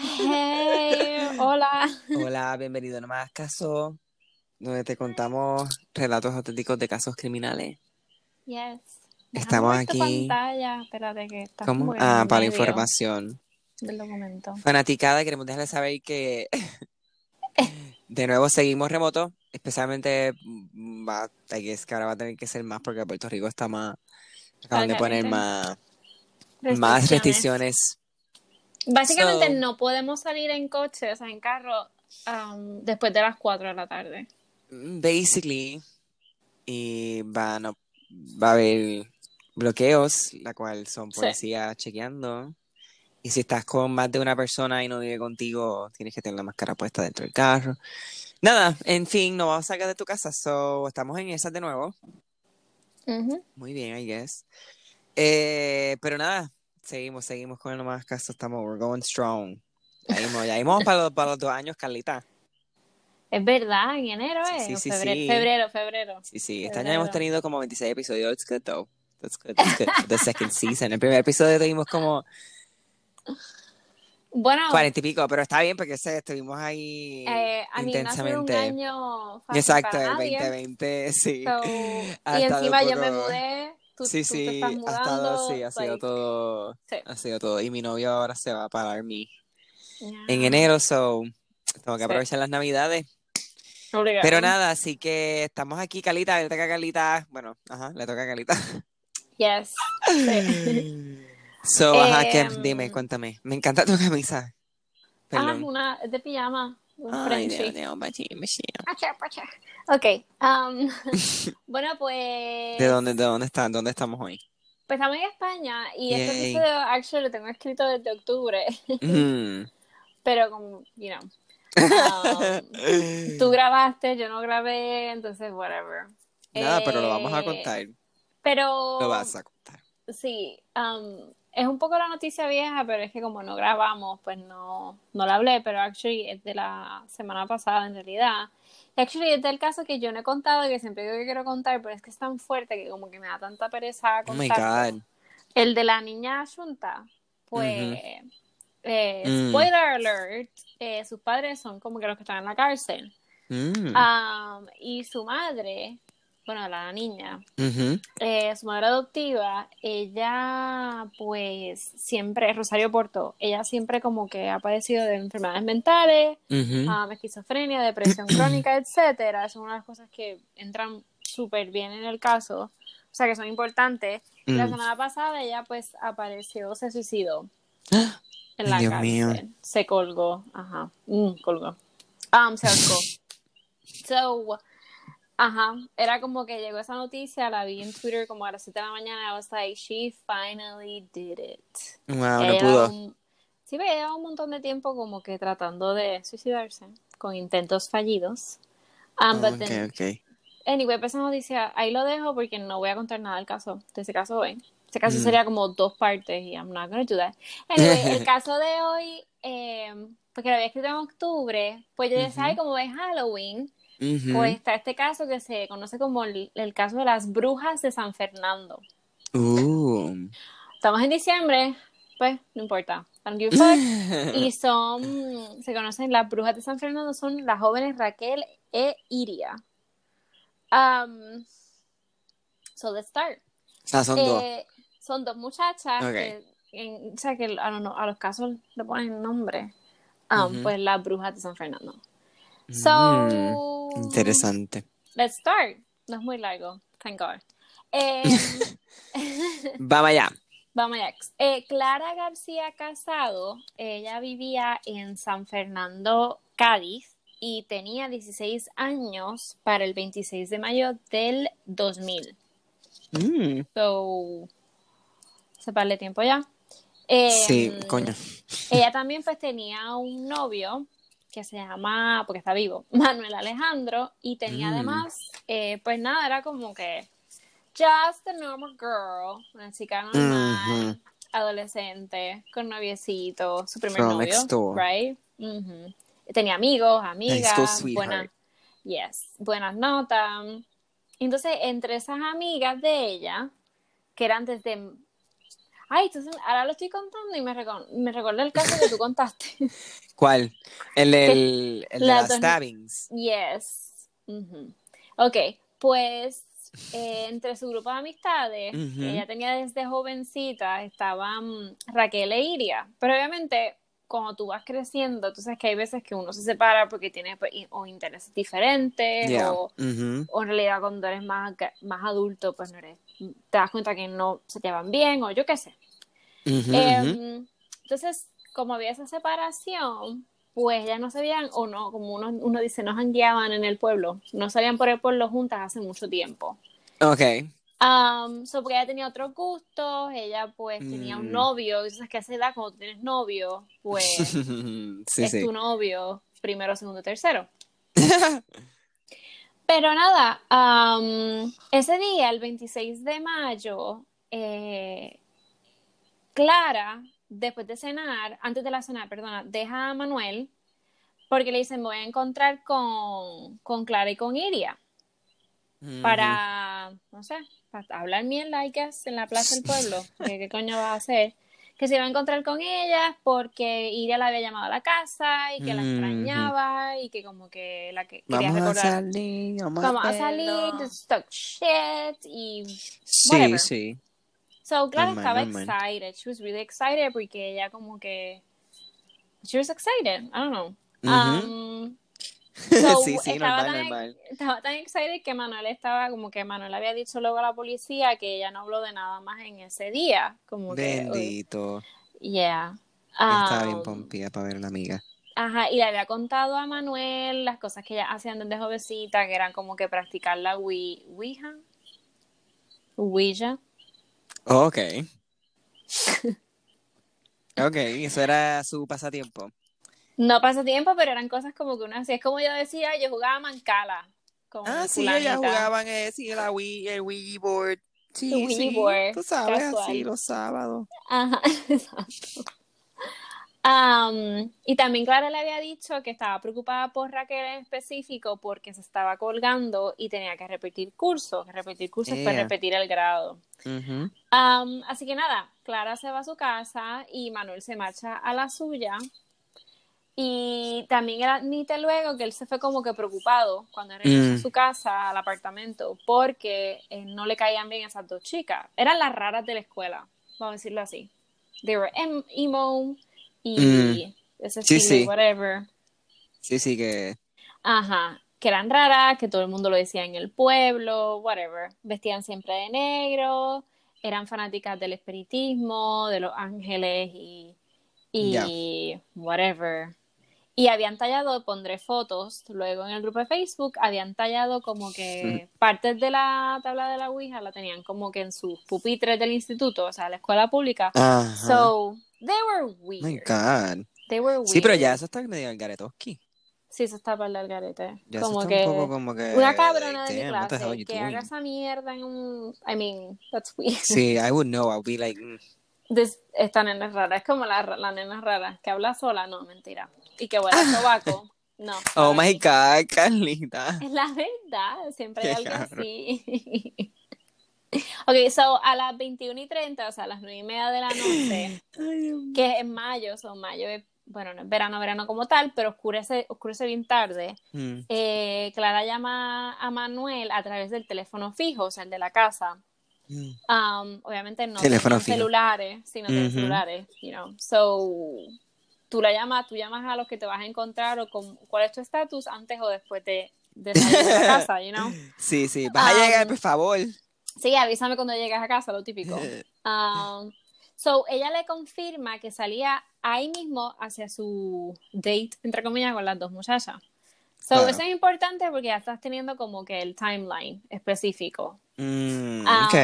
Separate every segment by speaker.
Speaker 1: Hey, hola.
Speaker 2: Hola, bienvenido a No Más Caso, donde te contamos relatos auténticos de casos criminales.
Speaker 1: Yes.
Speaker 2: Estamos aquí.
Speaker 1: pantalla. Espérate que está
Speaker 2: ¿Cómo? Ah, para
Speaker 1: medio
Speaker 2: información.
Speaker 1: del documento.
Speaker 2: Fanaticada, queremos dejarle saber que de nuevo seguimos remoto, especialmente va, que ahora va a tener que ser más porque Puerto Rico está más, acaban de poner más, más restricciones.
Speaker 1: Básicamente
Speaker 2: So-
Speaker 1: no podemos salir en coche, o sea, en carro, um, después de las 4 de la tarde.
Speaker 2: Basically, y va, no, va a haber bloqueos, la cual son
Speaker 1: Sí.
Speaker 2: policías chequeando. Y si estás con más de una persona y no vive contigo, tienes que tener la máscara puesta dentro del carro. Nada, en fin, no vamos a sacar de tu casa, so estamos en esas de nuevo.
Speaker 1: Ujú.
Speaker 2: Muy bien, I guess. Eh, pero nada, seguimos, seguimos con el más caso, estamos, we're going strong. Ya íbamos, ya íbamos para, los, para los dos años, Carlita.
Speaker 1: Es verdad, en enero, ¿eh?
Speaker 2: sí, sí,
Speaker 1: febrero,
Speaker 2: sí.
Speaker 1: febrero, febrero.
Speaker 2: Sí, sí, este año hemos tenido como 26 episodios. It's good though. That's good, that's good. The second season. El primer episodio tuvimos como
Speaker 1: Bueno,
Speaker 2: 40 y pico, pero está bien porque sé, estuvimos ahí
Speaker 1: eh, a mí no ha sido un
Speaker 2: intensamente.
Speaker 1: año fácil
Speaker 2: Exacto,
Speaker 1: para
Speaker 2: el
Speaker 1: nadie.
Speaker 2: 2020, sí.
Speaker 1: So, y encima yo me mudé, tú,
Speaker 2: sí,
Speaker 1: tú te
Speaker 2: sí,
Speaker 1: estás
Speaker 2: ha
Speaker 1: mudando.
Speaker 2: estado, sí, ha sido
Speaker 1: like,
Speaker 2: todo,
Speaker 1: Sí.
Speaker 2: ha sido todo. Y mi novio ahora se va para Army
Speaker 1: yeah.
Speaker 2: en enero, so tengo que
Speaker 1: Sí.
Speaker 2: aprovechar las navidades.
Speaker 1: Obligado.
Speaker 2: Pero nada, así que estamos aquí, Calita, le toca a Calita, bueno, ajá, le toca a Calita.
Speaker 1: Yes. Sí.
Speaker 2: So, ajá, que,
Speaker 1: Em,
Speaker 2: dime, cuéntame. Me encanta tu camisa.
Speaker 1: Ah,
Speaker 2: Perdón.
Speaker 1: una es de pijama. Un
Speaker 2: Ay. Dios.
Speaker 1: Ok. um, bueno, pues.
Speaker 2: ¿De dónde, de dónde están? ¿Dónde estamos hoy?
Speaker 1: Pues estamos en España y este
Speaker 2: Yay.
Speaker 1: episodio, actually, lo tengo escrito desde octubre.
Speaker 2: Mm.
Speaker 1: Pero, como, you know. um, tú grabaste, yo no grabé, entonces, whatever.
Speaker 2: Nada, pero lo vamos a
Speaker 1: Eh,
Speaker 2: contar.
Speaker 1: Pero.
Speaker 2: Lo vas a contar.
Speaker 1: Sí, um, es un poco la noticia vieja, pero es que como no grabamos, pues no, no la hablé, pero actually es de la semana pasada en realidad. Actually es del caso que yo no he contado y que siempre digo que quiero contar, pero es que es tan fuerte que como que me da tanta pereza
Speaker 2: Oh my
Speaker 1: contarlo.
Speaker 2: God.
Speaker 1: El de la niña Shunta, pues, eh,
Speaker 2: Mm.
Speaker 1: spoiler alert, eh, sus padres son como que los que están en la cárcel.
Speaker 2: Mm.
Speaker 1: Um, y su madre, bueno, la niña, eh, su madre adoptiva, ella pues siempre, Rosario Porto, ella siempre como que ha padecido de enfermedades mentales, um, esquizofrenia, depresión crónica, etcétera. Son unas cosas que entran súper bien en el caso, o sea que son importantes. La
Speaker 2: Mm.
Speaker 1: semana pasada ella pues apareció, se suicidó en la
Speaker 2: Dios
Speaker 1: cárcel.
Speaker 2: mío.
Speaker 1: Se colgó, ajá, mm, colgó. Um, se ahorcó. So, ajá, era como que llegó esa noticia, la vi en Twitter como a las 7 de la mañana, I was like, she finally did it.
Speaker 2: Wow,
Speaker 1: Ella
Speaker 2: no pudo.
Speaker 1: un- sí, pero llevaba un montón de tiempo como que tratando de suicidarse, con intentos fallidos. Um, but
Speaker 2: Oh,
Speaker 1: then-
Speaker 2: ok, ok.
Speaker 1: Anyway, pues esa noticia, ahí lo dejo porque no voy a contar nada del caso, de ese caso hoy. Ese caso
Speaker 2: Mm.
Speaker 1: sería como dos partes y I'm not gonna do that. Anyway, el caso de hoy, eh, porque lo había escrito en octubre, pues yo decía,
Speaker 2: Ujú.
Speaker 1: ay, como es Halloween,
Speaker 2: Ujú.
Speaker 1: pues está este caso que se conoce como el, el caso de las brujas de San Fernando.
Speaker 2: Uh.
Speaker 1: Estamos en diciembre, pues no importa. Y son, se conocen las brujas de San Fernando, son las jóvenes Raquel e Iria. Um, so let's start.
Speaker 2: Ah, son dos.
Speaker 1: Eh, son dos muchachas que, en- o sea, que a, los, a los casos le ponen nombre. Um. Pues las brujas de San Fernando. So,
Speaker 2: Mm, Interesante.
Speaker 1: let's start. No es muy largo, thank God. Eh,
Speaker 2: Vamos allá.
Speaker 1: Vamos allá. Eh, Clara García Casado, ella vivía en San Fernando, Cádiz, y tenía 16 años para el 26 de mayo del 2000.
Speaker 2: Mm.
Speaker 1: So, se par de tiempo ya. Eh,
Speaker 2: Sí, coño.
Speaker 1: Ella también pues tenía un novio que se llama, porque está vivo, Manuel Alejandro, y tenía
Speaker 2: Mm.
Speaker 1: además, eh, pues nada, era como que just a normal girl, una chica normal, adolescente, con noviecito, su primer novio, right? Ujú. Tenía amigos, amigas, buenas, yes, buenas notas. Entonces, entre esas amigas de ella, que eran desde Ay, entonces ahora lo estoy contando y me, me recordé el caso que tú contaste.
Speaker 2: ¿Cuál? El, el, el de
Speaker 1: La
Speaker 2: las stabbings.
Speaker 1: Yes. Ujú. Ok, pues eh, entre su grupo de amistades, que ella tenía desde jovencita, estaban Raquel e Iria. Pero obviamente, cuando tú vas creciendo, tú sabes que hay veces que uno se separa porque tiene pues, o intereses diferentes
Speaker 2: Yeah.
Speaker 1: o, o en realidad cuando eres más, más adulto, pues no eres, te das cuenta que no se llevan bien o yo qué sé.
Speaker 2: Ujú,
Speaker 1: Em, entonces, como había esa separación, pues ya no se veían, o no, como uno, uno dice, no jangueaban en el pueblo, no salían por el pueblo juntas hace mucho tiempo.
Speaker 2: Ok.
Speaker 1: Um, so, porque ella tenía otros gustos, ella pues tenía un
Speaker 2: Mm.
Speaker 1: novio, y sabes que a esa edad cuando tienes novio, pues
Speaker 2: sí,
Speaker 1: es
Speaker 2: sí.
Speaker 1: tu novio, primero, segundo, tercero. Pero nada, am, ese día, el 26 de mayo, eh, Clara, después de cenar, antes de la cena, perdona, deja a Manuel porque le dicen, me voy a encontrar con, con Clara y con Iria para, no sé, para hablar mierda, I guess, en la plaza del pueblo. ¿Qué, qué coño va a hacer? Que se iba a encontrar con ellas porque Iria la había llamado a la casa y que la extrañaba y que como que la que quería
Speaker 2: Vamos a
Speaker 1: recordar.
Speaker 2: salir, vamos,
Speaker 1: Vamos a
Speaker 2: verlo.
Speaker 1: salir, just talk shit y
Speaker 2: Sí,
Speaker 1: whatever.
Speaker 2: sí.
Speaker 1: So, Clara
Speaker 2: Normal,
Speaker 1: estaba excited. She was really excited porque ella como que she was excited. I don't know. Um, so,
Speaker 2: sí, sí,
Speaker 1: estaba,
Speaker 2: normal,
Speaker 1: tan,
Speaker 2: normal.
Speaker 1: estaba tan excited que Manuel estaba como que Manuel había dicho luego a la policía que ella no habló de nada más en ese día. Como que,
Speaker 2: Bendito.
Speaker 1: yeah.
Speaker 2: Estaba bien
Speaker 1: Um,
Speaker 2: pompía para ver a la amiga.
Speaker 1: Ajá, y le había contado a Manuel las cosas que ella hacían desde jovencita, que eran como que practicar la Ouija. Ouija.
Speaker 2: Ok. Ok, eso era su pasatiempo.
Speaker 1: No pasa tiempo, pero eran cosas como que uno hacía. Es como yo decía, yo jugaba mancala. Con
Speaker 2: Ah, sí, ellas jugaban eh, sí, la Wii, el Wii board. Sí,
Speaker 1: El Wii
Speaker 2: sí,
Speaker 1: board,
Speaker 2: tú sabes,
Speaker 1: casual.
Speaker 2: así los sábados.
Speaker 1: Ajá, exacto. Am, y también Clara le había dicho que estaba preocupada por Raquel en específico porque se estaba colgando y tenía que repetir cursos. Repetir cursos fue
Speaker 2: Ea.
Speaker 1: repetir el grado. Así que nada, Clara se va a su casa y Manuel se marcha a la suya. Y también él admite luego que él se fue como que preocupado cuando regresó
Speaker 2: Mm.
Speaker 1: a su casa, al apartamento, porque eh, no le caían bien esas dos chicas. Eran las raras de la escuela, vamos a decirlo así. They were em- emo y
Speaker 2: Mm.
Speaker 1: ese
Speaker 2: Sí, sí.
Speaker 1: whatever.
Speaker 2: Sí, sí, que.
Speaker 1: Ajá, que eran raras, que todo el mundo lo decía en el pueblo, whatever. Vestían siempre de negro, eran fanáticas del espiritismo, de los ángeles y, y whatever. Y habían tallado, pondré fotos luego en el grupo de Facebook, habían tallado como que partes de la tabla de la Ouija la tenían como que en sus pupitres del instituto, o sea, la escuela pública.
Speaker 2: Ajá.
Speaker 1: So, they were
Speaker 2: Oh my
Speaker 1: weird.
Speaker 2: God.
Speaker 1: They were
Speaker 2: Sí, pero
Speaker 1: weird.
Speaker 2: ya eso está medio garetoski.
Speaker 1: Sí, eso está para el garete.
Speaker 2: Ya
Speaker 1: como que
Speaker 2: un poco como que.
Speaker 1: una cabrona de mi clase que haga esa mierda en un... I mean, that's weird.
Speaker 2: Sí, I would know. I'll be like. mm.
Speaker 1: This- esta nena es rara. Es como la, la nena rara que habla sola. No, mentira. Y que huele a sobaco. No.
Speaker 2: Oh my
Speaker 1: mí.
Speaker 2: God, Carlita.
Speaker 1: Es la verdad. Siempre hay algo así. ok, so a las 21 y 30, o sea, a las 9 y media de la noche,
Speaker 2: Ay,
Speaker 1: que es en mayo, son mayo es, bueno, no es verano, verano como tal, pero oscurece, oscurece bien tarde.
Speaker 2: Mm.
Speaker 1: eh, Clara llama a Manuel a través del teléfono fijo, o sea, el de la casa.
Speaker 2: Mm.
Speaker 1: Um, obviamente no
Speaker 2: Teléfono
Speaker 1: celulares, sino
Speaker 2: Ujú.
Speaker 1: celulares, you know. So, tú la llamas, tú llamas a los que te vas a encontrar o con, cuál es tu estatus antes o después de, de salir de la casa, you know.
Speaker 2: Sí, sí. Vas a
Speaker 1: Um,
Speaker 2: llegar, por favor.
Speaker 1: Sí, avísame cuando llegues a casa, lo típico. Um, so, ella le confirma que salía ahí mismo hacia su date, entre comillas, con las dos muchachas. So, eso es importante porque ya estás teniendo como que el timeline específico.
Speaker 2: Mm,
Speaker 1: Um,
Speaker 2: ok.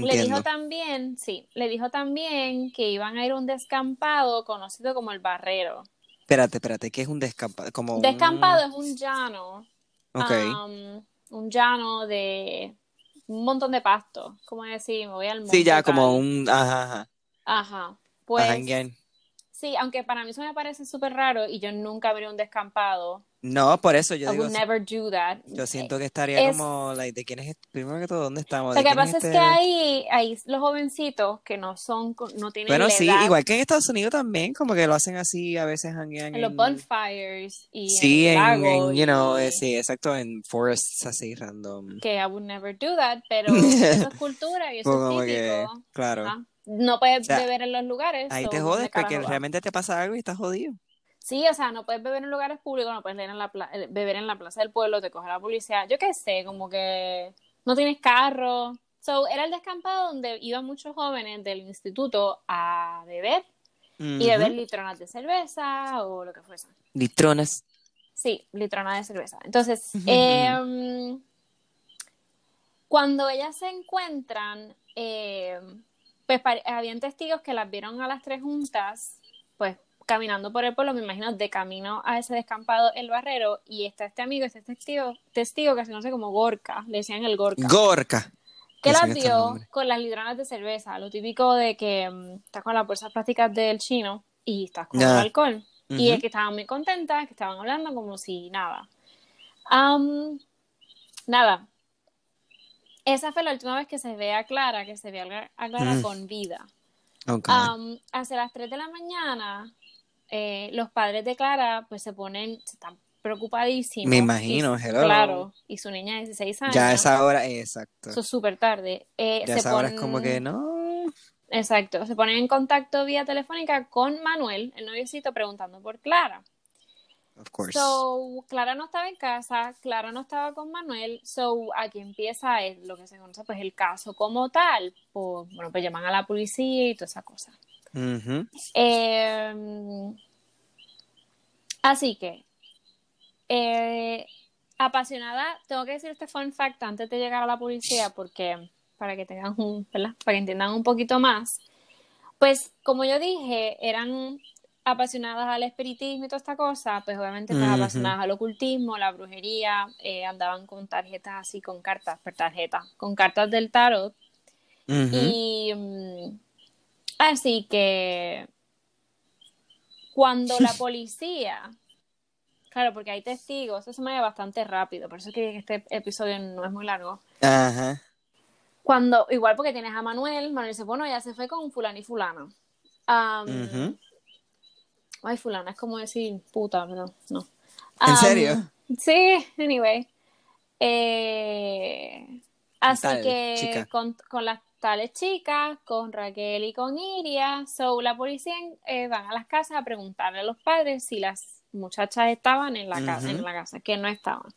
Speaker 1: Le
Speaker 2: Entiendo.
Speaker 1: dijo también, sí, le dijo también que iban a ir a un descampado conocido como el Barrero.
Speaker 2: Espérate, espérate, ¿qué es un descampado? Como un-
Speaker 1: Descampado es un llano,
Speaker 2: Ok.
Speaker 1: um, un llano de un montón de pasto, como decir, me voy al monte.
Speaker 2: sí, ya como un. Ajá, ajá.
Speaker 1: Ajá, pues
Speaker 2: Ajá,
Speaker 1: sí, aunque para mí eso me parece súper raro y yo nunca veré un descampado,
Speaker 2: No, por eso yo
Speaker 1: I
Speaker 2: digo,
Speaker 1: would never do that.
Speaker 2: yo siento que estaría
Speaker 1: Es-
Speaker 2: como, like, ¿de quién es este? Primero que todo, ¿dónde estamos?
Speaker 1: Lo
Speaker 2: ¿De
Speaker 1: que pasa es
Speaker 2: este?
Speaker 1: que ahí los jovencitos que no son, no tienen
Speaker 2: Bueno,
Speaker 1: la
Speaker 2: sí,
Speaker 1: edad
Speaker 2: igual que en Estados Unidos también, como que lo hacen así, a veces hanguean
Speaker 1: en los
Speaker 2: en...
Speaker 1: bonfires y
Speaker 2: Sí,
Speaker 1: en,
Speaker 2: en, en, you know,
Speaker 1: y-
Speaker 2: eh, sí, exacto, en forests así random.
Speaker 1: que I would never do that, pero eso es cultura y eso
Speaker 2: Como
Speaker 1: es
Speaker 2: que,
Speaker 1: típico.
Speaker 2: claro,
Speaker 1: Ajá. No puedes
Speaker 2: O sea,
Speaker 1: beber en los lugares.
Speaker 2: ahí
Speaker 1: so,
Speaker 2: te
Speaker 1: ¿dónde
Speaker 2: jodes porque realmente te pasa algo y estás jodido.
Speaker 1: Sí, o sea, no puedes beber en lugares públicos, no puedes leer en la pla- eh, beber en la plaza del pueblo, te coge la policía. Yo qué sé, como que no tienes carro. So, era el descampado donde iban muchos jóvenes del instituto a beber y beber litronas de cerveza o lo que fuese.
Speaker 2: Litronas.
Speaker 1: Sí, litrona de cerveza. Entonces, em, cuando ellas se encuentran, em, pues habían testigos que las vieron a las tres juntas, pues caminando por el pueblo, me imagino, de camino a ese descampado el barrero, y está este amigo, este testigo, testigo que se conoce como Gorka, le decían el Gorka,
Speaker 2: Gorka.
Speaker 1: que las vio con las litronas de cerveza, lo típico de que mm, estás con las bolsas plásticas del chino y estás con el alcohol. Y es que estaban muy contentas, que estaban hablando como si nada. Nada. Esa fue la última vez que se ve a Clara, que se ve a Clara-
Speaker 2: Mm.
Speaker 1: con vida.
Speaker 2: Ok.
Speaker 1: Am, hacia las 3 de la mañana, eh, los padres de Clara pues se ponen, se están preocupadísimos.
Speaker 2: Me imagino,
Speaker 1: Y-
Speaker 2: hello.
Speaker 1: Claro, y su niña de 16 años.
Speaker 2: ya a esa hora, exacto.
Speaker 1: Eso es súper tarde. Eh,
Speaker 2: Ya
Speaker 1: se
Speaker 2: esa hora es como que no.
Speaker 1: Exacto, se ponen en contacto vía telefónica con Manuel, el noviecito, preguntando por Clara.
Speaker 2: Of course.
Speaker 1: So, Clara no estaba en casa, Clara no estaba con Manuel, so aquí empieza el- lo que se conoce pues el caso como tal, pues, bueno, pues llaman a la policía y toda esa cosa. Eh, así que, eh, apasionada, tengo que decir este fun fact antes de llegar a la policía, porque para que tengan un, ¿verdad? Para que entiendan un poquito más. Pues, como yo dije, eran apasionadas al espiritismo y toda esta cosa, pues obviamente pues,
Speaker 2: Ujú.
Speaker 1: apasionadas al ocultismo, la brujería, eh, andaban con tarjetas así, con cartas, per tarjetas, con cartas del tarot. Y mm, así que cuando la policía, claro, porque hay testigos, eso se me ve bastante rápido, por eso es que este episodio no es muy largo.
Speaker 2: Ajá.
Speaker 1: Cuando, igual porque tienes a Manuel, Manuel dice, bueno, ya se fue con fulano y fulana. Ay, fulana, es como decir puta, pero no.
Speaker 2: ¿En serio?
Speaker 1: Sí, anyway. Eh, así
Speaker 2: Tal
Speaker 1: que con, con las tales chicas, con Raquel y con Iria, so la policía eh, van a las casas a preguntarle a los padres si las muchachas estaban en la, casa, en la casa, que no estaban.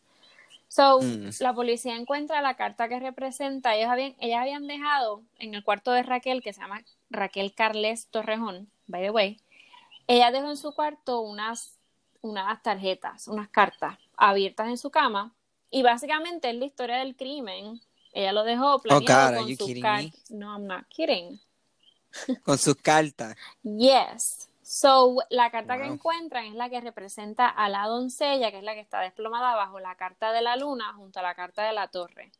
Speaker 1: So,
Speaker 2: Mm.
Speaker 1: la policía encuentra la carta que representa, ellos habían, ellas habían dejado en el cuarto de Raquel, que se llama Raquel Carles Torrejón, by the way, ella dejó en su cuarto unas, unas tarjetas, unas cartas abiertas en su cama, y básicamente es la historia del crimen. Ella lo dejó planeado
Speaker 2: Oh, God, are
Speaker 1: con sus cartas. No, I'm not kidding.
Speaker 2: Con sus cartas.
Speaker 1: Yes. So, la carta que encuentran es la que representa a la doncella, que es la que está desplomada bajo la carta de la luna junto a la carta de la torre.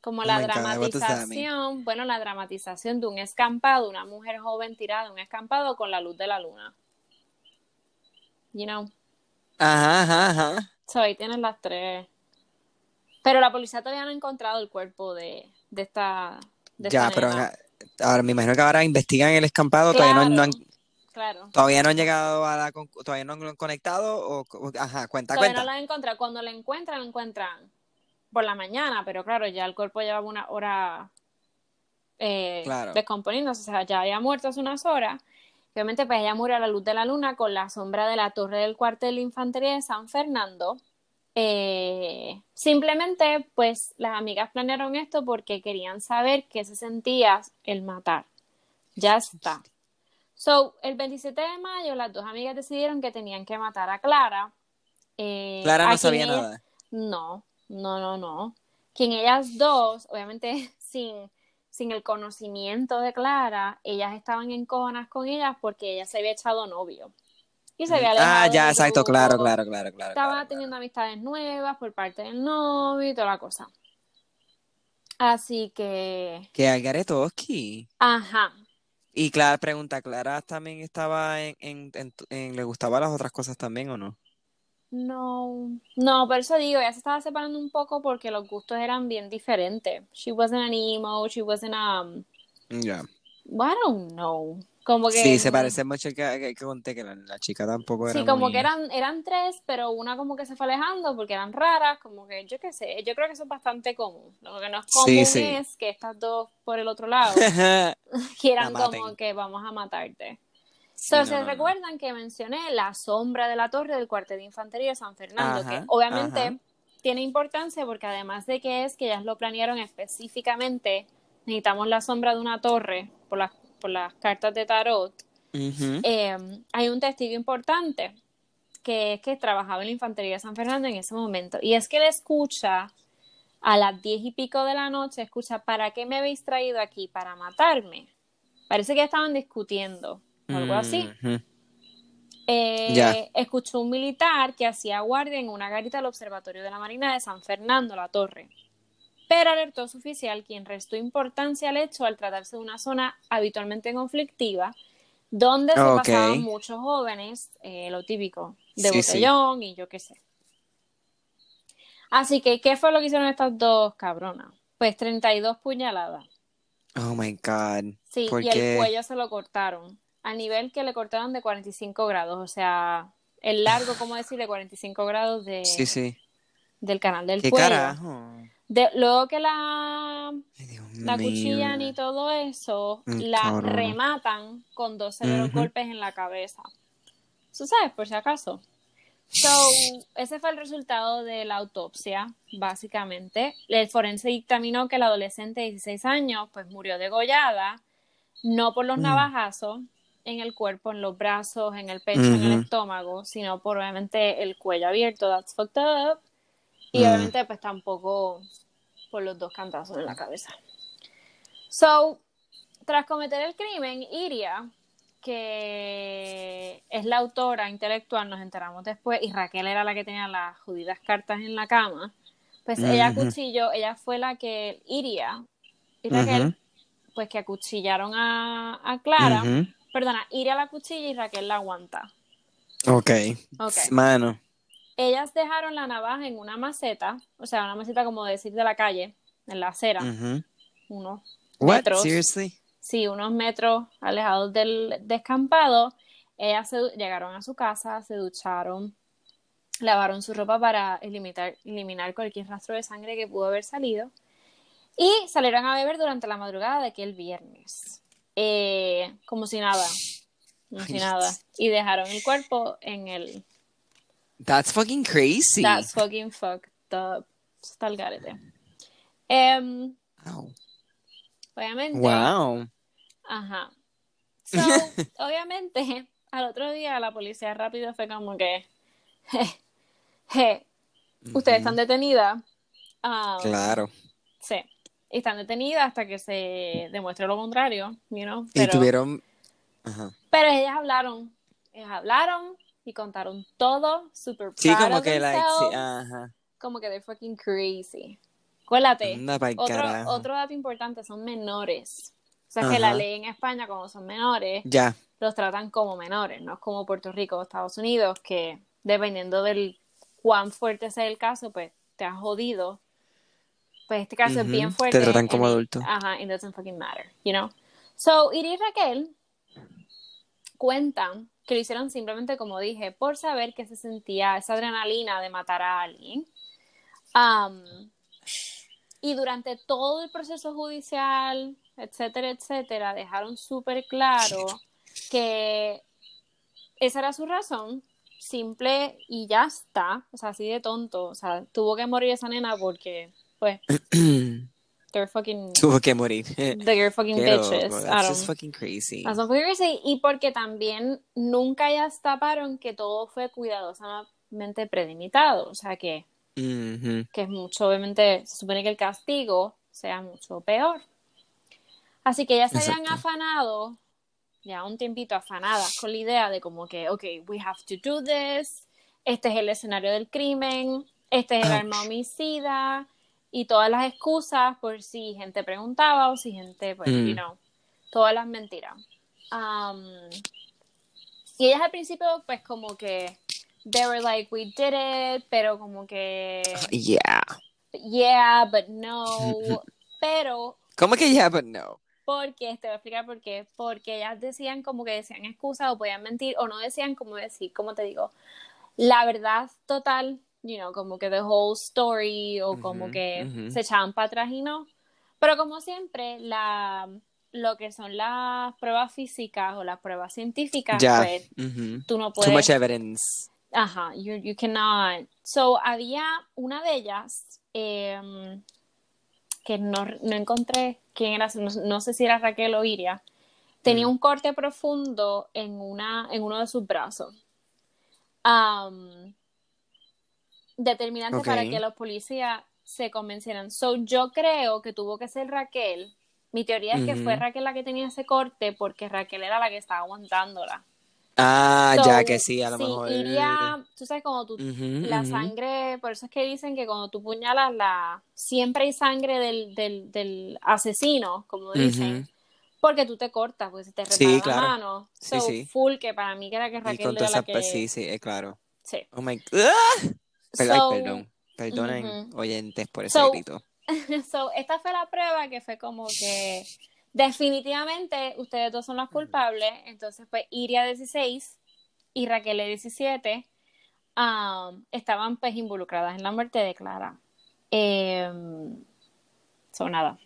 Speaker 1: Como
Speaker 2: Oh
Speaker 1: la dramatización, bueno, la dramatización de un escampado, una mujer joven tirada en un escampado con la luz de la luna. You know,
Speaker 2: Ajá, ajá, ajá.
Speaker 1: so ahí tienes las tres. Pero la policía todavía no ha encontrado el cuerpo de, de esta. De
Speaker 2: Ya,
Speaker 1: esta
Speaker 2: pero ahora, ahora me imagino que ahora investigan el escampado, todavía no, no han,
Speaker 1: Claro,
Speaker 2: todavía no han llegado a la, todavía no han conectado o, ajá, cuenta,
Speaker 1: Todavía
Speaker 2: cuenta.
Speaker 1: no la encuentran. Cuando la encuentran, la encuentran por la mañana, pero claro, ya el cuerpo llevaba una hora eh,
Speaker 2: Claro.
Speaker 1: descomponiéndose, o sea, ya había muerto hace unas horas. Obviamente, pues ella murió a la luz de la luna con la sombra de la torre del cuartel de infantería de San Fernando. Eh, simplemente, pues las amigas planearon esto porque querían saber qué se sentía el matar. Ya está. So, el 27 de mayo, las dos amigas decidieron que tenían que matar a Clara. Eh,
Speaker 2: Clara no sabía nada.
Speaker 1: No, no, no, no. Quien ellas dos, obviamente sin, sin el conocimiento de Clara, ellas estaban en cojonas con ellas porque ella se había echado novio. Y se había
Speaker 2: Ah, ya, exacto, claro, claro, claro, claro.
Speaker 1: Estaba
Speaker 2: claro,
Speaker 1: teniendo amistades nuevas por parte del novio y toda la cosa. Así que.
Speaker 2: Que Algaretoski.
Speaker 1: ajá.
Speaker 2: Y Clara pregunta, ¿Clara también estaba en, en, en, en- le gustaban las otras cosas también o no?
Speaker 1: No, no, por eso digo, ella se estaba separando un poco porque los gustos eran bien diferentes. She wasn't an emo, she wasn't a... Um,
Speaker 2: Ya.
Speaker 1: I don't know. Como que...
Speaker 2: Sí, se parece mucho que, que, conté que la, la chica tampoco era
Speaker 1: Sí, como
Speaker 2: muy-
Speaker 1: que eran, eran tres, pero una como que se fue alejando porque eran raras, como que yo qué sé, yo creo que eso es bastante común. Lo que no es común
Speaker 2: Sí, sí.
Speaker 1: es que estas dos por el otro lado quieran
Speaker 2: La
Speaker 1: como que vamos a matarte.
Speaker 2: Sí,
Speaker 1: So,
Speaker 2: no,
Speaker 1: ¿Se
Speaker 2: no, no.
Speaker 1: recuerdan que mencioné la sombra de la torre del cuartel de infantería de San Fernando?
Speaker 2: Ajá,
Speaker 1: que obviamente
Speaker 2: ajá.
Speaker 1: tiene importancia porque además de que es que ellas lo planearon específicamente, necesitamos la sombra de una torre por las, por las cartas de tarot. Eh, hay un testigo importante que es que trabajaba en la infantería de San Fernando en ese momento. Y es que él escucha a las diez y pico de la noche, escucha, ¿para qué me habéis traído aquí? Para matarme. Parece que estaban discutiendo o algo así. Eh. Escuchó un militar que hacía guardia en una garita del Observatorio de la Marina de San Fernando, la torre. Pero alertó a su oficial, quien restó importancia al hecho al tratarse de una zona habitualmente conflictiva, donde se pasaban muchos jóvenes, eh, lo típico, de
Speaker 2: Sí, sí.
Speaker 1: botellón y yo qué sé. Así que, ¿qué fue lo que hicieron estas dos cabronas? Pues 32 puñaladas.
Speaker 2: Oh my God.
Speaker 1: Sí,
Speaker 2: ¿Por
Speaker 1: y
Speaker 2: qué?
Speaker 1: el cuello se lo cortaron. Al nivel que le cortaron de 45 grados. O sea, el largo, como decirle, 45 grados de,
Speaker 2: Sí, sí.
Speaker 1: del canal del
Speaker 2: ¿Qué
Speaker 1: cuello.
Speaker 2: carajo?
Speaker 1: De, luego que la, la cuchillan y todo eso,
Speaker 2: Mm,
Speaker 1: la rematan con dos severos
Speaker 2: Ujú.
Speaker 1: golpes en la cabeza. ¿Tú sabes? Por si acaso. So, ese fue el resultado de la autopsia, básicamente. El forense dictaminó que la adolescente de 16 años pues murió degollada, no por los
Speaker 2: Mm.
Speaker 1: navajazos en el cuerpo, en los brazos, en el pecho, en el estómago, sino por obviamente el cuello abierto, that's fucked up. Y
Speaker 2: Mm.
Speaker 1: obviamente pues tampoco por los dos cantazos en la cabeza. So, tras cometer el crimen, Iria, que es la autora intelectual, nos enteramos después, y Raquel era la que tenía las jodidas cartas en la cama, pues ella acuchilló, ella fue la que, Iria y Raquel, pues que acuchillaron a, a Clara, perdona, Iria la cuchilla y Raquel la aguanta.
Speaker 2: Ok.
Speaker 1: Ok.
Speaker 2: Mano.
Speaker 1: Ellas dejaron la navaja en una maceta, o sea, una maceta como decir de la calle, en la acera,
Speaker 2: Ujú.
Speaker 1: unos
Speaker 2: What?
Speaker 1: metros.
Speaker 2: Seriously?
Speaker 1: sí, unos metros alejados del descampado. Ellas se, llegaron a su casa, se ducharon, lavaron su ropa para eliminar, eliminar cualquier rastro de sangre que pudo haber salido y salieron a beber durante la madrugada de aquel viernes. Eh, como si nada, como si nada. Y dejaron el cuerpo en el
Speaker 2: That's fucking crazy.
Speaker 1: That's fucking fucked up. Está el garete.
Speaker 2: Wow.
Speaker 1: obviamente.
Speaker 2: Wow.
Speaker 1: Ajá. So, obviamente, al otro día la policía rápido fue como que. Je, je, ustedes están detenidas. Ah,
Speaker 2: Claro.
Speaker 1: Sí. Y están detenidas hasta que se demuestre lo contrario, you know?
Speaker 2: Y
Speaker 1: Pero,
Speaker 2: tuvieron. Ajá.
Speaker 1: pero ellas hablaron. Ellas hablaron y contaron todo, super
Speaker 2: Sí,
Speaker 1: proud
Speaker 2: como
Speaker 1: of
Speaker 2: que like, sí, ajá.
Speaker 1: como que they're fucking crazy. Acuérdate, otro, otro dato importante, son menores. O sea, que la ley en España, cuando son menores,
Speaker 2: Ya.
Speaker 1: los tratan como menores, no es como Puerto Rico o Estados Unidos, que dependiendo del cuán fuerte sea el caso, pues te has jodido. Pues este caso es bien
Speaker 2: te
Speaker 1: fuerte.
Speaker 2: tratan como
Speaker 1: and it-
Speaker 2: adulto.
Speaker 1: Ajá, it doesn't fucking matter, you know. So, Iris y Raquel cuentan que lo hicieron simplemente, como dije, por saber que se sentía esa adrenalina de matar a alguien. Um, y durante todo el proceso judicial, etcétera, etcétera, dejaron súper claro que esa era su razón, simple y ya está, o sea, así de tonto, o sea, tuvo que morir esa nena porque, pues, they're fucking,
Speaker 2: Tuvo que morir.
Speaker 1: they're fucking
Speaker 2: Qué
Speaker 1: bitches,
Speaker 2: loco, That's just fucking crazy.
Speaker 1: That's fucking crazy. Y porque también nunca ellas taparon que todo fue cuidadosamente predimitado, o sea, que
Speaker 2: Ujú.
Speaker 1: que es mucho, obviamente, se supone que el castigo sea mucho peor. Así que ya se habían afanado, ya un tiempito afanadas con la idea de como que, ok, we have to do this, este es el escenario del crimen, este es el arma homicida, y todas las excusas por si gente preguntaba o si gente, pues,
Speaker 2: Mm.
Speaker 1: you know, todas las mentiras. Um, y ellas al principio, pues, como que they were like, we did it, pero como que,
Speaker 2: Yeah.
Speaker 1: yeah, but no. Pero
Speaker 2: ¿Cómo que yeah, but no?
Speaker 1: Porque, te voy a explicar por qué. Porque ellas decían como que decían excusas o podían mentir o no decían como decir, como te digo, la verdad total, you know, como que the whole story o como que se echaban para atrás y no. Pero como siempre, la, lo que son las pruebas físicas o las pruebas científicas, pues
Speaker 2: Ujú.
Speaker 1: tú no
Speaker 2: Too much
Speaker 1: puedes.
Speaker 2: evidence.
Speaker 1: Ajá, you, you cannot. So, había una de ellas em, que no, no encontré quién era, no, no sé si era Raquel o Iria. Tenía
Speaker 2: Mm.
Speaker 1: un corte profundo en, una, en uno de sus brazos. Am, determinante para que los policías se convencieran. So, yo creo que tuvo que ser Raquel. Mi teoría es que fue. Raquel la que tenía ese corte porque Raquel era la que estaba aguantándola.
Speaker 2: Ah,
Speaker 1: So,
Speaker 2: ya que sí, a lo
Speaker 1: sí,
Speaker 2: mejor.
Speaker 1: iría, tú sabes, cuando tú, la sangre, por eso es que dicen que cuando tú puñalas, la, siempre hay sangre del, del, del asesino, como dicen, porque tú te cortas, porque se te repara
Speaker 2: Sí,
Speaker 1: la
Speaker 2: claro.
Speaker 1: mano.
Speaker 2: Sí,
Speaker 1: So,
Speaker 2: sí.
Speaker 1: full, que para mí que era que
Speaker 2: Y
Speaker 1: Raquel
Speaker 2: con
Speaker 1: era la
Speaker 2: esas,
Speaker 1: que...
Speaker 2: pues, sí, sí, es claro.
Speaker 1: Sí.
Speaker 2: Oh my God. ¡Ah! Per- ay,
Speaker 1: So,
Speaker 2: perdón. Perdonen, oyentes, por ese
Speaker 1: So,
Speaker 2: grito.
Speaker 1: So, esta fue la prueba que fue como que definitivamente ustedes dos son los culpables. Entonces, pues Iria 16 y Raquel 17 um, estaban pues involucradas en la muerte de Clara. Eh, so, nada.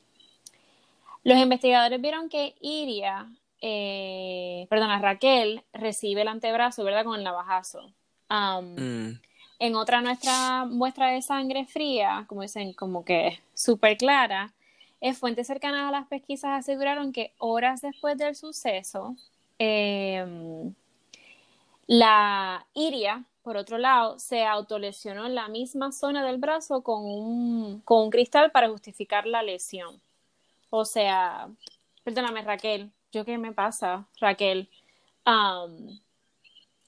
Speaker 1: Los investigadores vieron que Iria, eh, perdona, Raquel recibe el antebrazo, ¿verdad? Con el navajazo. Um,
Speaker 2: Mm.
Speaker 1: En otra nuestra muestra de sangre fría, como dicen, como que súper clara, eh, fuentes cercanas a las pesquisas aseguraron que horas después del suceso, eh, la Iria, por otro lado, se autolesionó en la misma zona del brazo con un, con un cristal para justificar la lesión. O sea, perdóname Raquel, ¿yo qué me pasa, Raquel?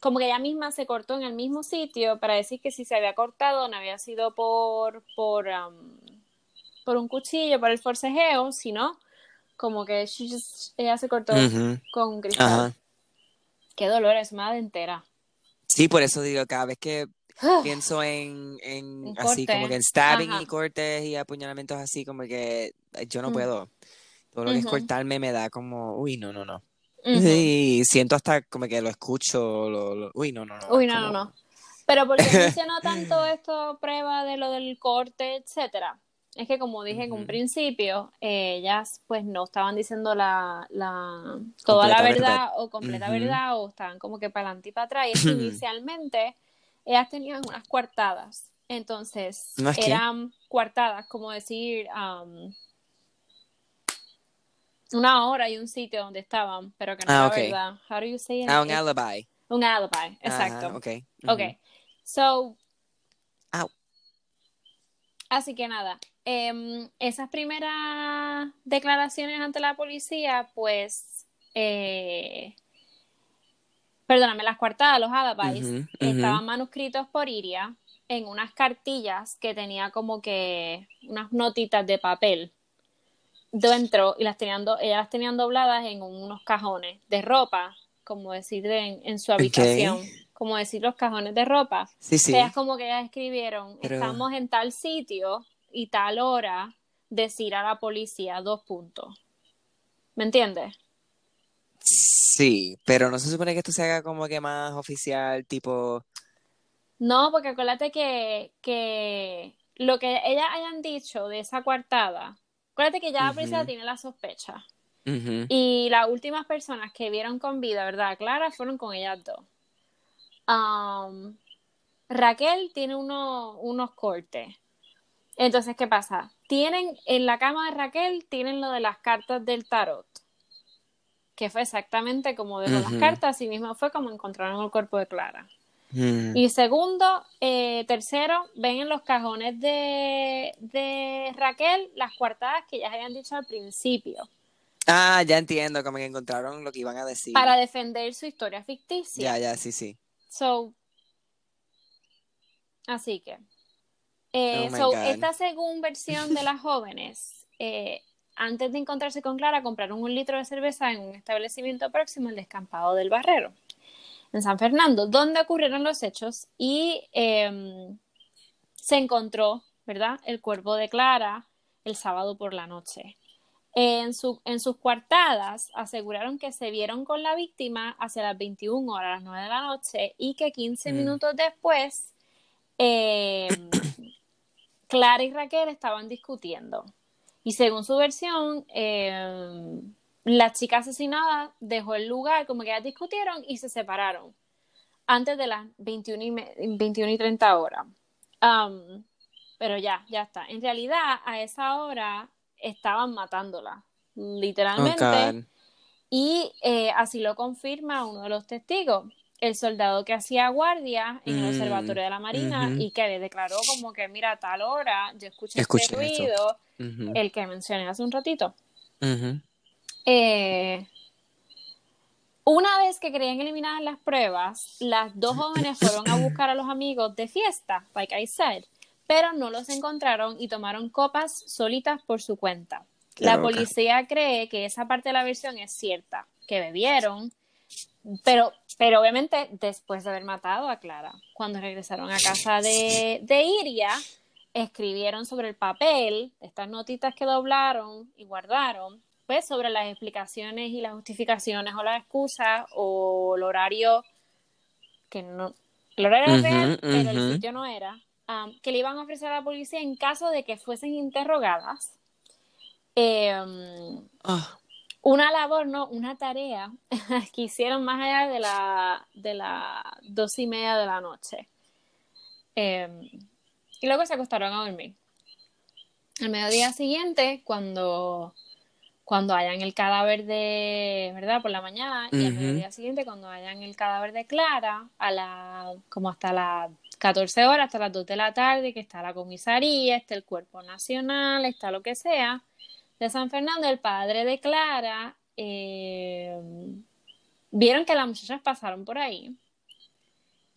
Speaker 1: Como que ella misma se cortó en el mismo sitio para decir que si se había cortado no había sido por por um, por un cuchillo, por el forcejeo, sino como que she just- ella se cortó con un cristal.
Speaker 2: Ajá.
Speaker 1: Qué dolor, es una entera.
Speaker 2: Sí, por eso digo, cada vez que pienso en, en así como que en stabbing
Speaker 1: Ajá.
Speaker 2: y cortes y apuñalamientos así, como que eh, yo no puedo. Todo lo que es cortarme me da como, uy, no, no, no. Y siento hasta como que lo escucho, lo, lo- uy, no, no, no.
Speaker 1: Uy, no, no,
Speaker 2: como-
Speaker 1: no. Pero porque menciono tanto esto, prueba de lo del corte, etcétera. Es que como dije en un principio, ellas pues no estaban diciendo la, la toda la verdad,
Speaker 2: verdad.
Speaker 1: o completa verdad o estaban como que para adelante y para atrás. Y es que inicialmente ellas tenían unas coartadas. Entonces eran coartadas, como decir um, una hora y un sitio donde estaban, pero que no
Speaker 2: Ah,
Speaker 1: era
Speaker 2: ok.
Speaker 1: verdad. How do you say it?
Speaker 2: Ah, un alibi.
Speaker 1: un alibi, exacto.
Speaker 2: ok.
Speaker 1: Ok,
Speaker 2: ujú.
Speaker 1: so. Así que nada, em, esas primeras declaraciones ante la policía, pues. eh, perdóname, las coartadas, los alibis, estaban manuscritos por Iria en unas cartillas que tenía como que unas notitas de papel dentro y las tenían do- ellas las tenían dobladas en unos cajones de ropa, como decir en, en su habitación, como decir los cajones de ropa.
Speaker 2: Sí, sí.
Speaker 1: Ellas como que ellas escribieron,
Speaker 2: Pero-
Speaker 1: estamos en tal sitio y tal hora, decir a la policía dos puntos. ¿Me entiendes?
Speaker 2: Sí, pero no se supone que esto se haga como que más oficial, tipo.
Speaker 1: No, porque acuérdate que, que lo que ellas hayan dicho de esa coartada, acuérdate que ya la policía tiene la sospecha. Y las últimas personas que vieron con vida, ¿verdad? Clara, fueron con ellas dos. Um, Raquel tiene uno- unos cortes. Entonces, ¿qué pasa? Tienen, en la cama de Raquel, tienen lo de las cartas del tarot. Que fue exactamente como dejó las
Speaker 2: Ujú.
Speaker 1: cartas, así mismo fue como encontraron el cuerpo de Clara.
Speaker 2: Mm.
Speaker 1: Y segundo, eh, tercero, ven en los cajones de, de Raquel las coartadas que ya habían dicho al principio,
Speaker 2: Ah, ya entiendo, como que encontraron lo que iban a decir.
Speaker 1: para defender su historia ficticia.
Speaker 2: Ya, ya, sí, sí.
Speaker 1: So, así que, eh,
Speaker 2: Oh
Speaker 1: so, esta según versión de las jóvenes, eh, antes de encontrarse con Clara, compraron un litro de cerveza en un establecimiento próximo al descampado del Barrero. En San Fernando, donde ocurrieron los hechos y em, se encontró, ¿verdad?, el cuerpo de Clara el sábado por la noche. En, su, en sus coartadas aseguraron que se vieron con la víctima hacia las 21 horas, las 9 de la noche, y que 15
Speaker 2: Mm.
Speaker 1: minutos después em, Clara y Raquel estaban discutiendo. Y según su versión, em, la chica asesinada dejó el lugar, como que ya discutieron y se separaron antes de las 21 y, me- 21 y 30 horas. Am, pero ya, ya está. En realidad, a esa hora estaban matándola, literalmente. Y eh, así lo confirma uno de los testigos, el soldado que hacía guardia en el
Speaker 2: Mm,
Speaker 1: observatorio de la Marina y que le declaró como que, mira, a tal hora yo escuché
Speaker 2: Escuché
Speaker 1: este ruido, el que mencioné hace un ratito. Eh, una vez que querían eliminar las pruebas, las dos jóvenes fueron a buscar a los amigos de fiesta, like I said, pero no los encontraron y tomaron copas solitas por su cuenta. La
Speaker 2: loca.
Speaker 1: policía cree que esa parte de la versión es cierta, que bebieron, pero, pero obviamente después de haber matado a Clara. Cuando regresaron a casa de, de Iria, escribieron sobre el papel, estas notitas que doblaron y guardaron, pues sobre las explicaciones y las justificaciones o las excusas o el horario que no, el horario era
Speaker 2: Ujú,
Speaker 1: real, pero el sitio no era, um, que le iban a ofrecer a la policía en caso de que fuesen interrogadas. Em,
Speaker 2: Ah,
Speaker 1: una labor, no, una tarea que hicieron más allá de la de las dos y media de la noche. Eh, y luego se acostaron a dormir. Al mediodía siguiente, cuando, cuando hayan el cadáver de, ¿verdad? Por la mañana, y al mediodía siguiente, cuando hayan el cadáver de Clara, a la, como hasta las 14 horas, hasta las 2 de la tarde, que está la comisaría, está el cuerpo nacional, está lo que sea, de San Fernando, el padre de Clara, eh, vieron que las muchachas pasaron por ahí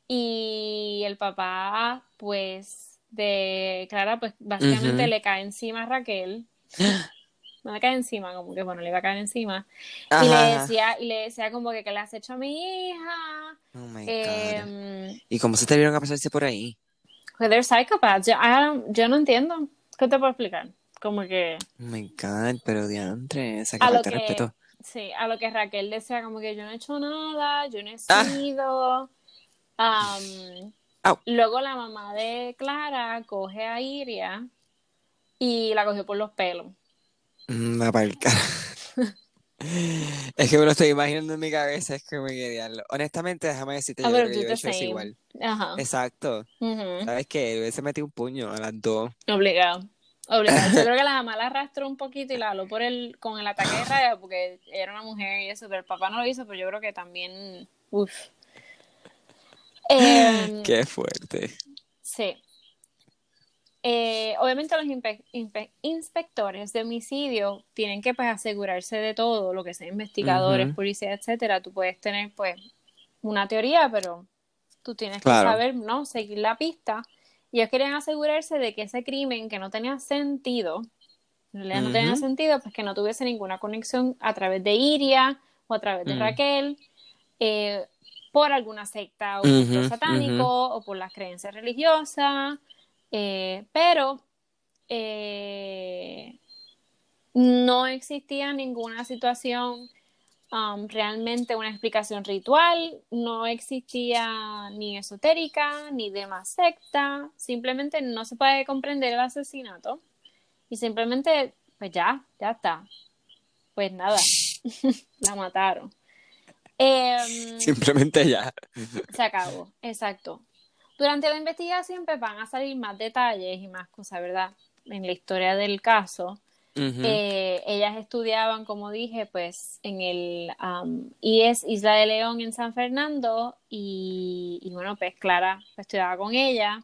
Speaker 1: y el papá, pues, de Clara, pues básicamente le cae encima a Raquel. No le cae encima, como que bueno, le iba a caer encima. Y le decía, y le decía como que, que le has hecho a mi hija.
Speaker 2: Oh my God.
Speaker 1: Eh,
Speaker 2: ¿Y cómo se te vieron a pasarse por ahí?
Speaker 1: pues they're psychopaths. Yo, I don't- yo no entiendo. ¿Qué te puedo explicar? Como que
Speaker 2: Oh my God, pero diantre, esa
Speaker 1: que
Speaker 2: respeto.
Speaker 1: sí, a lo que Raquel decía como que yo no he hecho nada, yo no he
Speaker 2: Ah.
Speaker 1: sido. Luego la mamá de Clara coge a Iria y la cogió por los pelos.
Speaker 2: Mm, va pa'l cara. Es que me lo estoy imaginando en mi cabeza, es que me diablo. Honestamente, déjame decirte,
Speaker 1: Ah,
Speaker 2: yo creo que yo he hecho
Speaker 1: same.
Speaker 2: igual.
Speaker 1: Ajá.
Speaker 2: Exacto. ¿Sabes qué? Le hubiese metido un puño a las dos.
Speaker 1: Obligado. Obligado. Yo creo que la mamá la arrastró un poquito y la habló por el, con el ataque de rabia porque era una mujer y eso, pero el papá no lo hizo, pero yo creo que también. Uf. Em,
Speaker 2: Qué fuerte.
Speaker 1: Sí. Eh, obviamente los inspe- inspe- inspectores de homicidio tienen que pues asegurarse de todo, lo que sea investigadores,
Speaker 2: Ujú.
Speaker 1: policía, etcétera. Tú puedes tener pues una teoría, pero tú tienes
Speaker 2: Claro.
Speaker 1: que saber, ¿no? Seguir la pista. Y ellos querían asegurarse de que ese crimen que no tenía sentido, en realidad no tenía sentido, pues que no tuviese ninguna conexión a través de Iria o a través de
Speaker 2: Mm.
Speaker 1: Raquel, eh, por alguna secta o culto satánico o por las creencias religiosas, eh, pero eh, no existía ninguna situación um, realmente una explicación ritual, no existía ni esotérica ni demás secta, simplemente no se puede comprender el asesinato y simplemente, pues ya, ya está. Pues nada, la mataron. Em,
Speaker 2: Simplemente ya.
Speaker 1: se acabó, exacto. Durante la investigación pues, van a salir más detalles y más cosas, ¿verdad? En la historia del caso. Eh, ellas estudiaban, como dije, pues en el um, IES Isla de León en San Fernando y, y bueno, pues Clara pues, estudiaba con ella,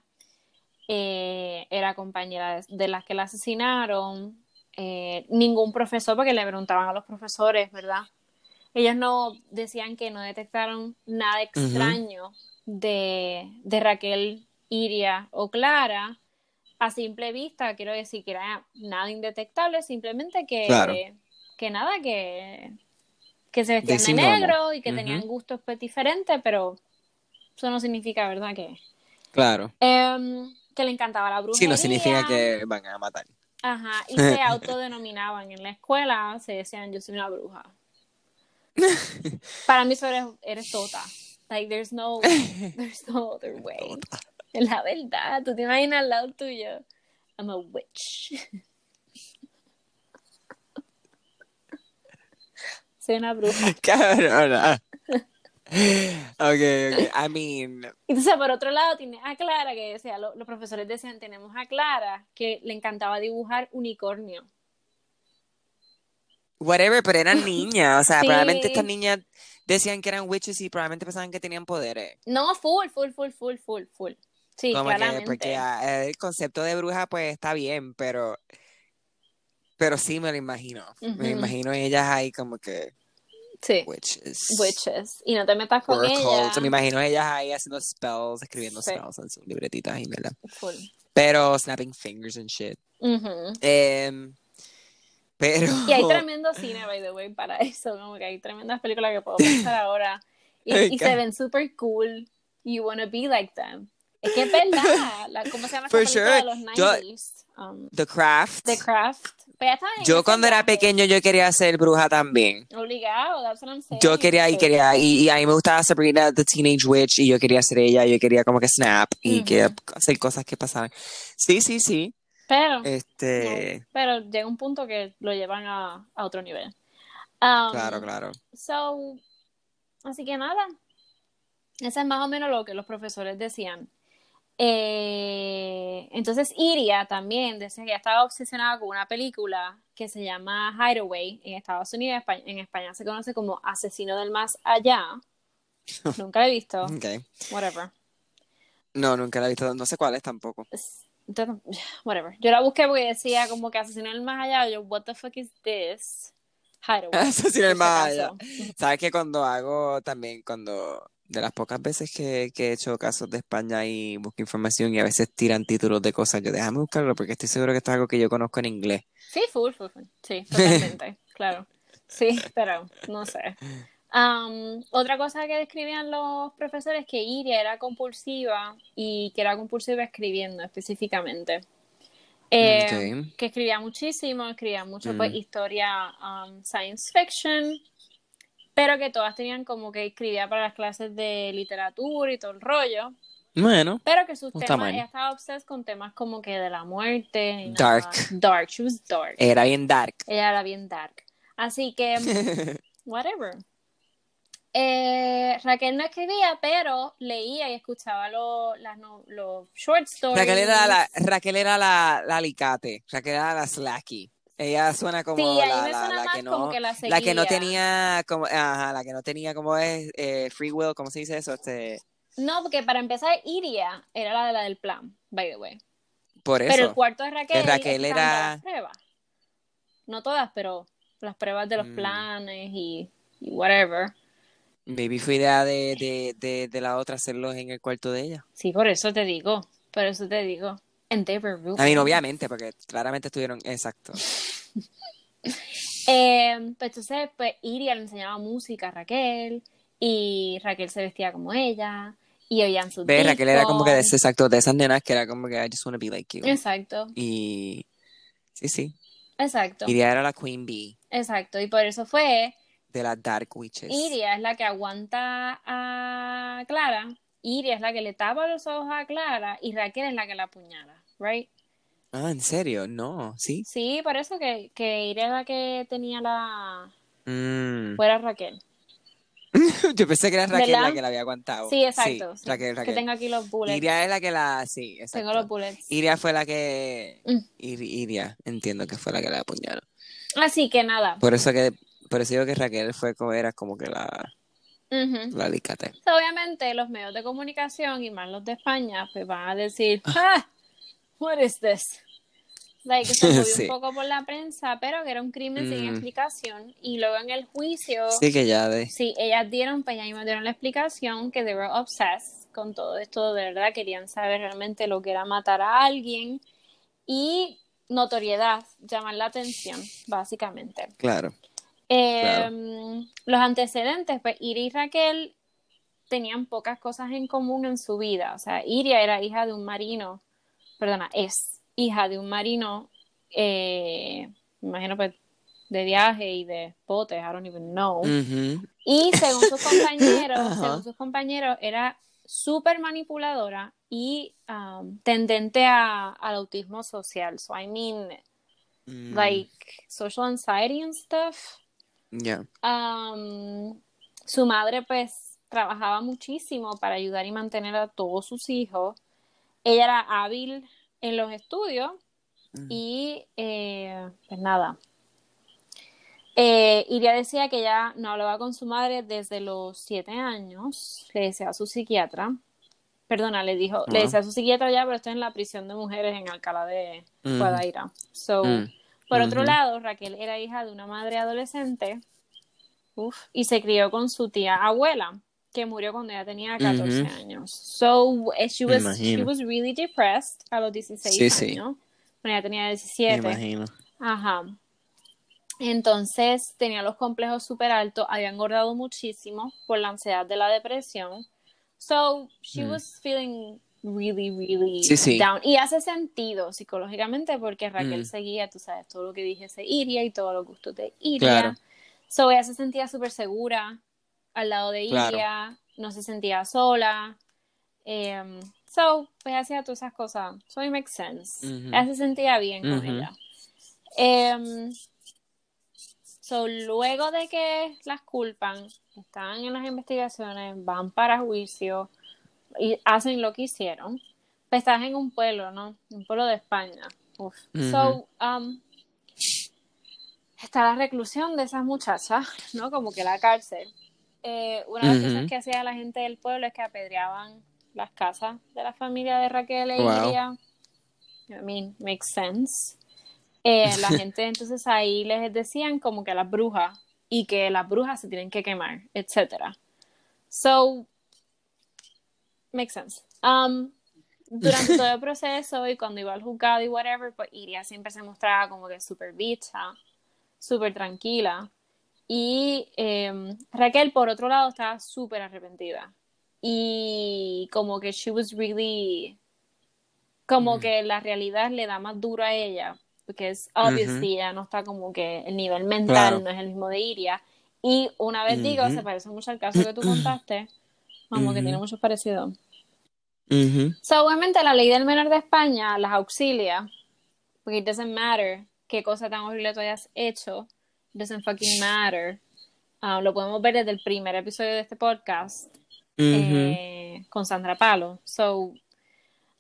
Speaker 1: eh, era compañera de, de las que la asesinaron, eh, ningún profesor, porque le preguntaban a los profesores, ¿verdad? Ellos no decían que no detectaron nada extraño de, de Raquel, Iria o Clara a simple vista, quiero decir que era nada indetectable, simplemente que,
Speaker 2: Claro.
Speaker 1: que nada, que, que se vestían de negro y que tenían gustos pues, diferentes, pero eso no significa, ¿verdad? Que,
Speaker 2: Claro.
Speaker 1: Em, que le encantaba la brujería.
Speaker 2: Sí, no significa que van a matar.
Speaker 1: Ajá, y se autodenominaban en la escuela, se decían, yo soy una bruja. Para mí eso eres, eres tota. Like, there's no, there's no other way. Es la verdad, tú te imaginas al lado tuyo. I'm a witch. Soy una bruja.
Speaker 2: Cabrona. Ok, ok. I mean,
Speaker 1: Entonces, por otro lado, tiene a Clara, que decía, lo- los profesores decían, tenemos a Clara, que le encantaba dibujar unicornio.
Speaker 2: Whatever, pero eran niñas. O sea,
Speaker 1: Sí.
Speaker 2: probablemente estas niñas decían que eran witches y probablemente pensaban que tenían poderes.
Speaker 1: No, full, full, full, full, full, full. Sí,
Speaker 2: Como que,
Speaker 1: claramente.
Speaker 2: porque ah, el concepto de bruja, pues está bien, pero. Pero sí me lo imagino. Me
Speaker 1: Ujú.
Speaker 2: imagino ellas ahí como que.
Speaker 1: Sí,
Speaker 2: Witches.
Speaker 1: witches. Y no te metas con ella.
Speaker 2: Oracles. Me imagino ellas ahí haciendo spells, escribiendo
Speaker 1: Sí.
Speaker 2: spells en sus libretitas y.
Speaker 1: Full.
Speaker 2: Pero snapping fingers and shit.
Speaker 1: Ujú.
Speaker 2: Em, pero.
Speaker 1: Y hay tremendo cine, by the way, para eso. Como que hay tremendas películas que puedo pensar ahora. Y, y se ven super cool. You wanna be like them. Es que es verdad. La, ¿Cómo se llama esa
Speaker 2: For
Speaker 1: película
Speaker 2: sure.
Speaker 1: de los
Speaker 2: Yo-
Speaker 1: 90s? Um,
Speaker 2: The Craft.
Speaker 1: The Craft. Pero ya estaba en
Speaker 2: Yo cuando era pequeño yo quería ser bruja también.
Speaker 1: Obligado, that's what I'm saying.
Speaker 2: Yo quería y quería y, y a mí me gustaba Sabrina the Teenage Witch y yo quería ser ella, yo quería como que snap y que hacer cosas que pasaran. Sí, sí, sí.
Speaker 1: Pero,
Speaker 2: Este,
Speaker 1: no, pero llega un punto que lo llevan a, a otro nivel. Um,
Speaker 2: claro, claro.
Speaker 1: So, así que nada. Eso es más o menos lo que los profesores decían. Eh, entonces Iria también decía que ella estaba obsesionada con una película que se llama Hideaway en Estados Unidos, en España se conoce como Asesino del Más Allá. Nunca la he visto,
Speaker 2: Okay.
Speaker 1: whatever.
Speaker 2: No, nunca la he visto, no sé cuál es tampoco.
Speaker 1: Whatever. Yo la busqué porque decía como que Asesino del Más Allá. Yo, what the fuck is this?
Speaker 2: Asesino
Speaker 1: si
Speaker 2: Más
Speaker 1: acaso.
Speaker 2: Sabes que cuando hago también, cuando de las pocas veces que, que he hecho casos de España y busco información y a veces tiran títulos de cosas, yo déjame buscarlo porque estoy seguro que esto es algo que yo conozco en inglés.
Speaker 1: Sí, full, full, full. Sí, totalmente, claro. Sí, pero no sé. Otra cosa que describían los profesores es que Iria era compulsiva y que era compulsiva escribiendo específicamente. Eh. Que escribía muchísimo, escribía mucho pues
Speaker 2: Mm.
Speaker 1: historia um, science fiction, pero que todas tenían como que escribía para las clases de literatura y todo el rollo.
Speaker 2: Bueno,
Speaker 1: Pero que sus temas, ella estaba obses con temas como que de la muerte.
Speaker 2: Dark.
Speaker 1: nada. Dark, she was dark.
Speaker 2: era bien dark.
Speaker 1: Ella era bien dark. Así que, whatever. Eh, Raquel no escribía, pero leía y escuchaba lo- los short stories.
Speaker 2: Raquel era la, Raquel era la, la alicate, Raquel era la slacky. Ella suena como
Speaker 1: Sí,
Speaker 2: la, la- que no,
Speaker 1: como que la
Speaker 2: la que no
Speaker 1: seguía.
Speaker 2: tenía como, ajá, la que no tenía como es eh, free will, ¿cómo se dice eso? Este,
Speaker 1: No, porque para empezar, Iria era la de la del plan, by the way.
Speaker 2: por
Speaker 1: Pero el
Speaker 2: eso.
Speaker 1: cuarto de Raquel,
Speaker 2: Que Raquel era-
Speaker 1: las pruebas. No todas, pero las pruebas de los
Speaker 2: Mm.
Speaker 1: planes y, y whatever.
Speaker 2: Maybe fue idea de, de, de, de la otra hacerlos en el cuarto de ella.
Speaker 1: Sí, por eso te digo. Por eso te digo. And they were
Speaker 2: mí,
Speaker 1: ruthless.
Speaker 2: obviamente, porque claramente estuvieron, exacto.
Speaker 1: Eh, pues entonces, pues Iria le enseñaba música a Raquel y Raquel se vestía como ella y oían sus
Speaker 2: Ve, Raquel era como que de, exacto, de esas nenas que era como que I just wanna be like you.
Speaker 1: Exacto,
Speaker 2: Y sí, sí.
Speaker 1: exacto,
Speaker 2: Iria era la queen bee
Speaker 1: exacto. Y por eso fue,
Speaker 2: de las dark witches.
Speaker 1: Iria es la que aguanta a Clara, Iria es la que le tapa los ojos a Clara y Raquel es la que la apuñala, right?
Speaker 2: Ah, ¿en serio? No, ¿sí?
Speaker 1: Sí, por eso que, que Iria es la que tenía la...
Speaker 2: Mm.
Speaker 1: fuera Raquel.
Speaker 2: Yo pensé que era Raquel la que la había aguantado.
Speaker 1: Sí, exacto. sí.
Speaker 2: Raquel,
Speaker 1: Que
Speaker 2: Raquel.
Speaker 1: tengo aquí los bullets.
Speaker 2: Iria es la que la, sí, exacto.
Speaker 1: tengo los bullets.
Speaker 2: Iria fue la que,
Speaker 1: Mm.
Speaker 2: Ir- Iria, entiendo que fue la que la apuñaló.
Speaker 1: Así que nada.
Speaker 2: Por eso que, por eso digo que Raquel fue como, era como que la,
Speaker 1: Ujú.
Speaker 2: la alicate.
Speaker 1: Obviamente los medios de comunicación y más los de España pues van a decir, ah, what is this? Like, se movió
Speaker 2: Sí.
Speaker 1: un poco por la prensa, pero que era un crimen sin
Speaker 2: Mm.
Speaker 1: explicación. Y luego en el juicio,
Speaker 2: Sí, que ya de,
Speaker 1: sí, ellas dieron, pues ya mismo dieron la explicación que they were obsessed con todo esto, de verdad, querían saber realmente lo que era matar a alguien y notoriedad, llamar la atención, básicamente.
Speaker 2: claro.
Speaker 1: Em, los antecedentes, pues Iria y Raquel tenían pocas cosas en común en su vida. O sea, Iria era hija de un marino, perdona, es hija de un marino, eh, me imagino pues de viaje y de potes, I don't even know. Y según sus compañeros, según sus compañeros, era súper manipuladora y um, tendente a, al autismo social. So I mean, mm. like social anxiety and stuff.
Speaker 2: Yeah.
Speaker 1: Um, su madre pues trabajaba muchísimo para ayudar y mantener a todos sus hijos. Ella era hábil en los estudios mm. y eh, pues nada. Eh, Iria decía que ella no hablaba con su madre desde los siete años, le decía a su psiquiatra, perdona, le dijo, le decía a su psiquiatra ya, pero está en la prisión de mujeres en Alcalá de mm. Guadaira. So, mm. Por otro lado, Raquel era hija de una madre adolescente y se crió con su tía abuela, que murió cuando ella tenía 14 años. So, eh, she was, she was really depressed a los 16 años. Cuando ella tenía 17. Me imagino. Ajá. Entonces tenía los complejos súper altos, había engordado muchísimo por la ansiedad de la depresión. So, she mm. was feeling really, really down. Y hace sentido psicológicamente porque Raquel mm. seguía, tú sabes, todo lo que dije se Iria y todos los gustos de Iria. So ella se sentía súper segura al lado de Iria, no se sentía sola. Um, so, pues hacía todas esas cosas. So it makes sense. Ella se sentía bien con ella. Um, so, luego de que las culpan, están en las investigaciones, van para juicio y hacen lo que hicieron, pues estás en un pueblo, ¿no? Un pueblo de España. So, um, está la reclusión de esas muchachas, ¿no? Como que la cárcel. Eh, una de las cosas que hacía la gente del pueblo es que apedreaban las casas de la familia de Raquel e Iria. I mean, makes sense. Eh, la gente entonces ahí les decían como que las brujas y que las brujas se tienen que quemar, etcétera. So, makes sense. Um, durante todo el proceso y cuando iba al juzgado y whatever, pues Iria siempre se mostraba como que súper bicha, súper tranquila. Y em, Raquel, por otro lado, estaba súper arrepentida. Y como que she was really. Como que la realidad le da más duro a ella. Porque es obviously ella no está como que el nivel mental no es el mismo de Iria. Y una vez digo, se parece mucho al caso que tú contaste. Como que tiene mucho parecido. obviamente la ley del menor de España las auxilia, porque it doesn't matter qué cosa tan horrible tú hayas hecho, it doesn't fucking matter. Ah, lo podemos ver desde el primer episodio de este podcast eh, con Sandra Palo. So,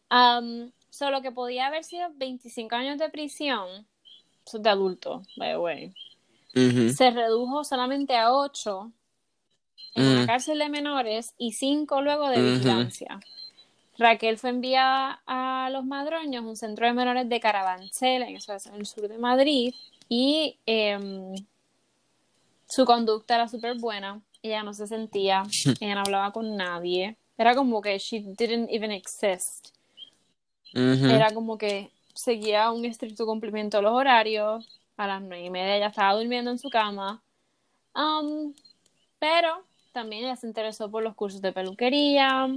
Speaker 1: um, so, lo que podía haber sido 25 años de prisión, de adulto, by the way, se redujo solamente a 8 en una mm. cárcel de menores y 5 luego de vigilancia. Raquel fue enviada a Los Madroños, un centro de menores de Carabanchel, en, el sur de Madrid, y em, su conducta era súper buena. Ella no se sentía, ella no hablaba con nadie. Era como que she didn't even exist. Era como que seguía un estricto cumplimiento de los horarios. A las nueve y media ella estaba durmiendo en su cama. Um, pero también ella se interesó por los cursos de peluquería,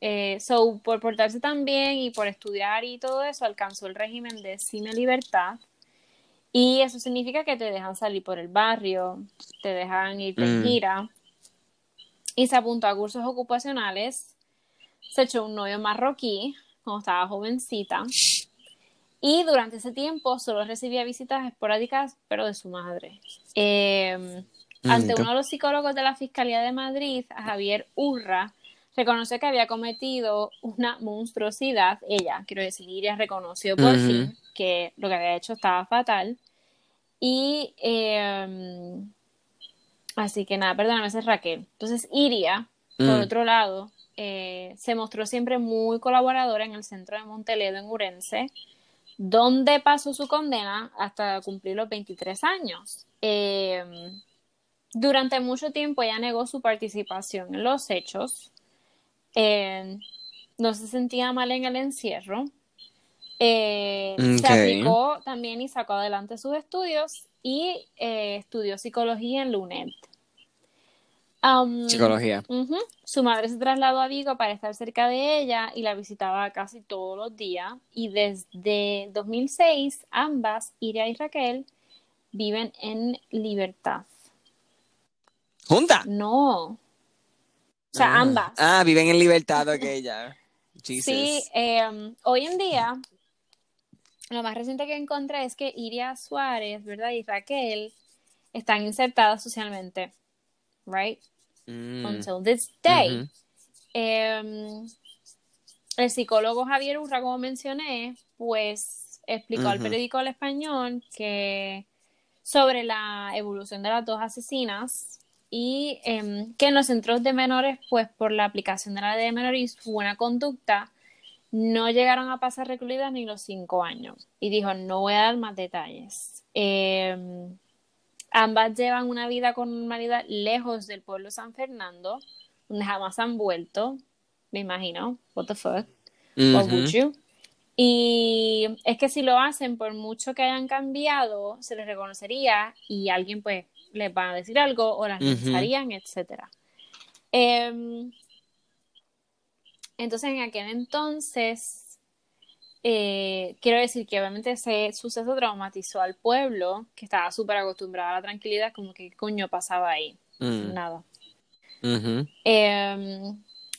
Speaker 1: eh, so, por portarse tan bien y por estudiar y todo eso, alcanzó el régimen de cine libertad. Y eso significa que te dejan salir por el barrio, te dejan ir de mm. gira. Y se apuntó a cursos ocupacionales. Se echó un novio marroquí cuando estaba jovencita. Y durante ese tiempo solo recibía visitas esporádicas, pero de su madre. Eh, ante uno de los psicólogos de la Fiscalía de Madrid, Javier Urra, reconoció que había cometido una monstruosidad. Ella, quiero decir, ella reconoció por fin que lo que había hecho estaba fatal. Y em, así que nada, perdóname, es Raquel. Entonces, Iria, por mm. otro lado, eh, se mostró siempre muy colaboradora en el centro de Monteledo, en Urense, donde pasó su condena hasta cumplir los 23 años. Em, durante mucho tiempo ella negó su participación en los hechos, eh, no se sentía mal en el encierro. Eh, se aplicó también y sacó adelante sus estudios y eh, estudió psicología en LUNED. Um,
Speaker 2: Psicología.
Speaker 1: Su madre se trasladó a Vigo para estar cerca de ella y la visitaba casi todos los días. Y desde 2006, ambas, Iria y Raquel, viven en libertad. No. O sea,
Speaker 2: Ah.
Speaker 1: ambas.
Speaker 2: Ah, viven en libertad, ok, ya. Jesus.
Speaker 1: Sí, eh, hoy en día, lo más reciente que encontré es que Iria Suárez, ¿verdad? Y Raquel están insertadas socialmente, right?
Speaker 2: Mm,
Speaker 1: Until this day. Eh, el psicólogo Javier Urra, como mencioné, pues explicó al periódico El Español que sobre la evolución de las dos asesinas y em, que en los centros de menores, pues por la aplicación de la ley de menores y su buena conducta, no llegaron a pasar recluidas ni los cinco años. Y dijo, no voy a dar más detalles. Em, ambas llevan una vida con normalidad lejos del pueblo San Fernando, donde jamás han vuelto, me imagino. What the fuck? Or would you? Y es que si lo hacen, por mucho que hayan cambiado, se les reconocería y alguien pues les va a decir algo o las lanzarían, etcétera. Em, entonces, en aquel entonces, eh, quiero decir que obviamente ese suceso traumatizó al pueblo, que estaba súper acostumbrado a la tranquilidad, como que qué coño pasaba ahí.
Speaker 2: Mm,
Speaker 1: Nada. Eh,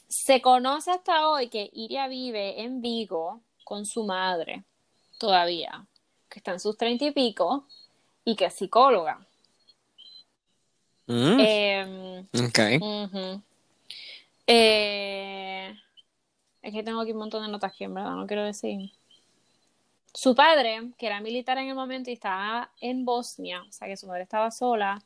Speaker 1: se conoce hasta hoy que Iria vive en Vigo con su madre, todavía, que está en sus treinta y pico, y que es psicóloga.
Speaker 2: Mm,
Speaker 1: Eh,
Speaker 2: ok.
Speaker 1: ujú. Eh, es que tengo aquí un montón de notas que en verdad no quiero decir. Su padre, que era militar en el momento y estaba en Bosnia, o sea que su madre estaba sola,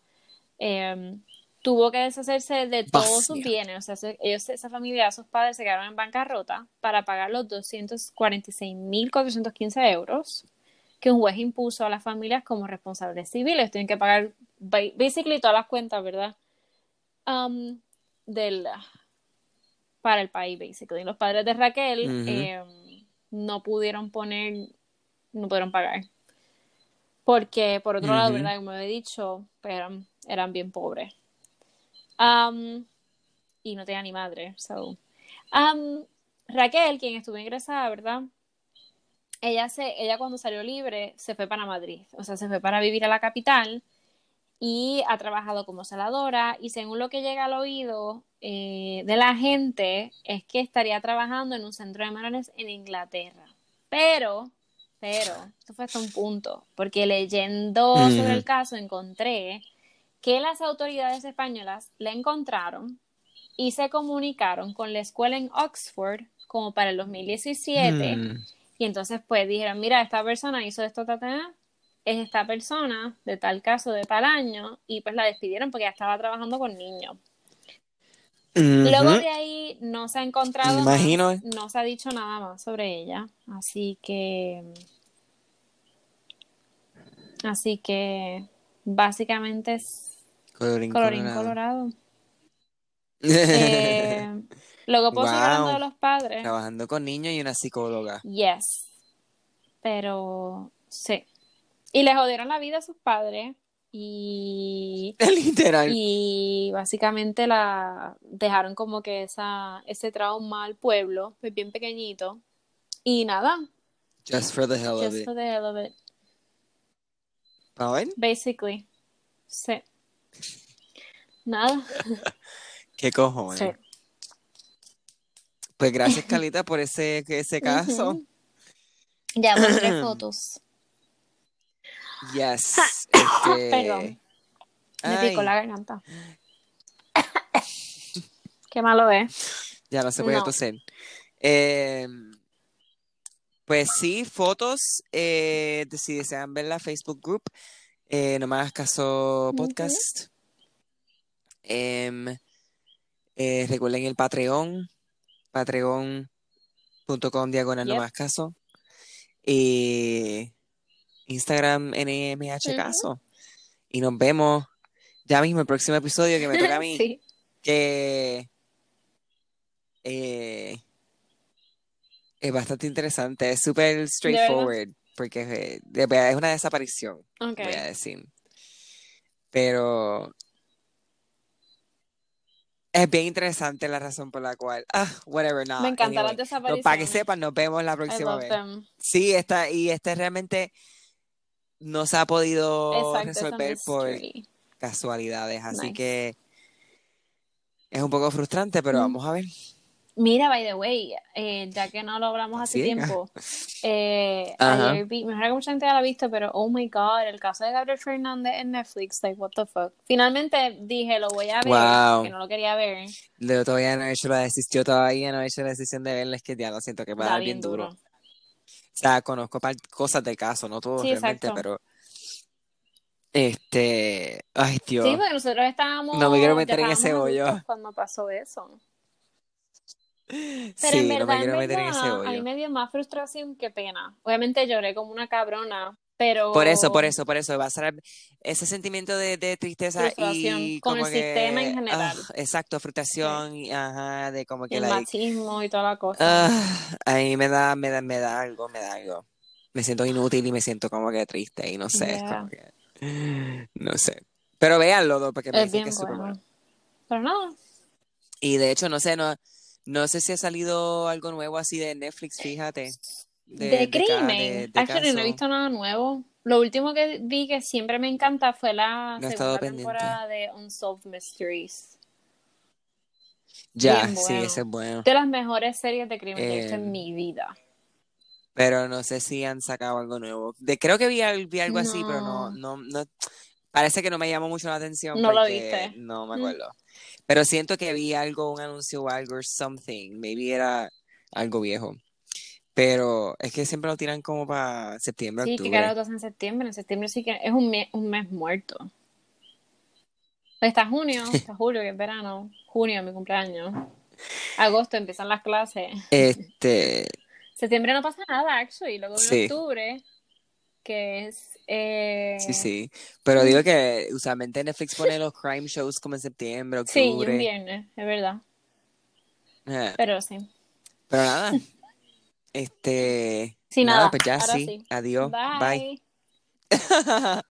Speaker 1: eh, tuvo que deshacerse de todos sus bienes. O sea, se- ellos, esa familia, sus padres se quedaron en bancarrota para pagar los 246.415 euros que un juez impuso a las familias como responsables civiles. Tienen que pagar basically todas las cuentas, ¿verdad? Um, del, para el país, basically. Los padres de Raquel eh, no pudieron poner, no pudieron pagar. Porque, por otro lado. ¿verdad? Como he dicho, pues, eran, eran bien pobres. Um, y no tenía ni madre. So. Um, Raquel, quien estuvo ingresada, ¿verdad? Ella, se, ella cuando salió libre se fue para Madrid, o sea, se fue para vivir a la capital y ha trabajado como celadora y según lo que llega al oído eh, de la gente es que estaría trabajando en un centro de menores en Inglaterra. Pero, pero, esto fue hasta un punto, porque leyendo sobre el caso encontré que las autoridades españolas la encontraron y se comunicaron con la escuela en Oxford como para el 2017
Speaker 2: Mm,
Speaker 1: y entonces pues dijeron, mira, esta persona hizo esto, ta, ta, es esta persona de tal caso de tal año y pues la despidieron porque ya estaba trabajando con niños. Luego de ahí no se ha encontrado
Speaker 2: imagino, ¿eh?
Speaker 1: no se ha dicho nada más sobre ella, así que así que básicamente es
Speaker 2: Colorín
Speaker 1: colorín
Speaker 2: colorado.
Speaker 1: colorado. Eh, luego puedo seguir hablando
Speaker 2: Wow.
Speaker 1: de los padres.
Speaker 2: Trabajando con niños y una psicóloga.
Speaker 1: Yes. Pero sí. Y le jodieron la vida a sus padres y,
Speaker 2: Literal.
Speaker 1: y básicamente la dejaron como que esa, ese trauma al pueblo, pues bien pequeñito. Y nada,
Speaker 2: Just for the hell of
Speaker 1: just
Speaker 2: it.
Speaker 1: for the hell of it, basically. Sí. Nada.
Speaker 2: ¿Qué cojones?
Speaker 1: Sí.
Speaker 2: Pues gracias, Calita, por ese, ese caso.
Speaker 1: Ujú. Ya pondré fotos.
Speaker 2: Yes. Este...
Speaker 1: Perdón. Me
Speaker 2: Ay,
Speaker 1: picó la garganta. Qué malo es.
Speaker 2: Ya no se puede
Speaker 1: No.
Speaker 2: toser. Eh, pues sí, fotos. eh, si desean ver la Facebook Group. Eh, no me hagas caso podcast. Em, eh, recuerden el Patreon. Patreon.com diagonal no
Speaker 1: Yep.
Speaker 2: me hagas caso. Y Instagram NMH caso. Y nos vemos ya mismo el próximo episodio que me toca a mí.
Speaker 1: Sí.
Speaker 2: que eh, es bastante interesante, es súper straightforward, porque eh, es una desaparición,
Speaker 1: Ok.
Speaker 2: voy a decir. Pero es bien interesante la razón por la cual. Ah, whatever, no.
Speaker 1: Me encantan
Speaker 2: anyway.
Speaker 1: las
Speaker 2: No, para que sepan, nos vemos la próxima vez.
Speaker 1: them.
Speaker 2: Sí, esta, y este realmente no se ha podido
Speaker 1: Exacto,
Speaker 2: resolver por casualidades, así
Speaker 1: Nice.
Speaker 2: que es un poco frustrante, pero
Speaker 1: Mm.
Speaker 2: vamos a ver.
Speaker 1: Mira, by the way, eh, ya que no lo hablamos hace tiempo, eh, ayer vi, me imagino que mucha gente ya lo ha visto, pero oh my god, el caso de Gabriel Fernández en Netflix, like what the fuck. Finalmente dije, lo voy a ver,
Speaker 2: Wow.
Speaker 1: que no lo quería ver,
Speaker 2: Yo todavía no he hecho la decisión, yo todavía no he hecho la decisión de verla, es que ya lo siento que va a
Speaker 1: da
Speaker 2: dar
Speaker 1: bien
Speaker 2: bien duro.
Speaker 1: duro.
Speaker 2: O sea, conozco cosas del caso, no todo
Speaker 1: Sí,
Speaker 2: realmente,
Speaker 1: exacto.
Speaker 2: pero este, ay Dios,
Speaker 1: Sí, porque nosotros estábamos,
Speaker 2: no me quiero meter en ese hoyo.
Speaker 1: cuando pasó eso. Pero
Speaker 2: Sí,
Speaker 1: en
Speaker 2: no
Speaker 1: verdad,
Speaker 2: me quiero
Speaker 1: en
Speaker 2: meter en ese
Speaker 1: verdad, a mí
Speaker 2: hoyo.
Speaker 1: me dio más frustración que pena. Obviamente lloré como una cabrona, pero
Speaker 2: Por eso, por eso, por eso, va a ser ese sentimiento de, de tristeza y
Speaker 1: con
Speaker 2: como
Speaker 1: el
Speaker 2: que,
Speaker 1: sistema en general.
Speaker 2: ah, exacto, frustración, y, ajá, de como
Speaker 1: y
Speaker 2: que
Speaker 1: el
Speaker 2: like,
Speaker 1: machismo y toda la cosa.
Speaker 2: ah, ahí me da, me da, me da algo, me da algo. Me siento inútil y me siento como que triste y no sé, es como que, no sé. Pero véanlo, ¿no? porque me
Speaker 1: es
Speaker 2: dicen que es súper
Speaker 1: bueno.
Speaker 2: bueno.
Speaker 1: Pero nada,
Speaker 2: Y de hecho, no sé, no, no sé si ha salido algo nuevo así de Netflix, fíjate.
Speaker 1: De,
Speaker 2: De, de, ca-
Speaker 1: crimen.
Speaker 2: de, de
Speaker 1: Actually, no he visto nada nuevo. Lo último que vi que siempre me encanta fue la
Speaker 2: No
Speaker 1: segunda
Speaker 2: pendiente.
Speaker 1: temporada de Unsolved Mysteries.
Speaker 2: Ya, sí, ese es bueno.
Speaker 1: De las mejores series de crimen que he visto
Speaker 2: Eh,
Speaker 1: en mi vida.
Speaker 2: Pero no sé si han sacado algo nuevo. De, creo que vi, al- vi algo así, pero no,
Speaker 1: No,
Speaker 2: no. Parece que no me llamó mucho la atención
Speaker 1: no lo viste.
Speaker 2: no me
Speaker 1: Mm.
Speaker 2: acuerdo. Pero siento que vi algo, un anuncio o algo, or something. Maybe era algo viejo. Pero es que siempre lo tiran como para septiembre,
Speaker 1: Sí, que
Speaker 2: octubre.
Speaker 1: carajo en septiembre. En septiembre sí que es un mes, un mes muerto. Está junio, está julio, que es verano. Junio, mi cumpleaños. Agosto empiezan las clases.
Speaker 2: Este,
Speaker 1: Septiembre no pasa nada, actually. Luego
Speaker 2: sí,
Speaker 1: octubre, que es.
Speaker 2: sí,
Speaker 1: Eh...
Speaker 2: sí. Pero digo que usualmente Netflix pone los crime shows como en septiembre,
Speaker 1: Sí, y un
Speaker 2: octubre.
Speaker 1: viernes, es verdad.
Speaker 2: Eh,
Speaker 1: Pero sí.
Speaker 2: Pero nada, este,
Speaker 1: Sí,
Speaker 2: nada,
Speaker 1: nada.
Speaker 2: pues ya
Speaker 1: Ahora
Speaker 2: sí.
Speaker 1: sí.
Speaker 2: Adiós, bye.
Speaker 1: Bye.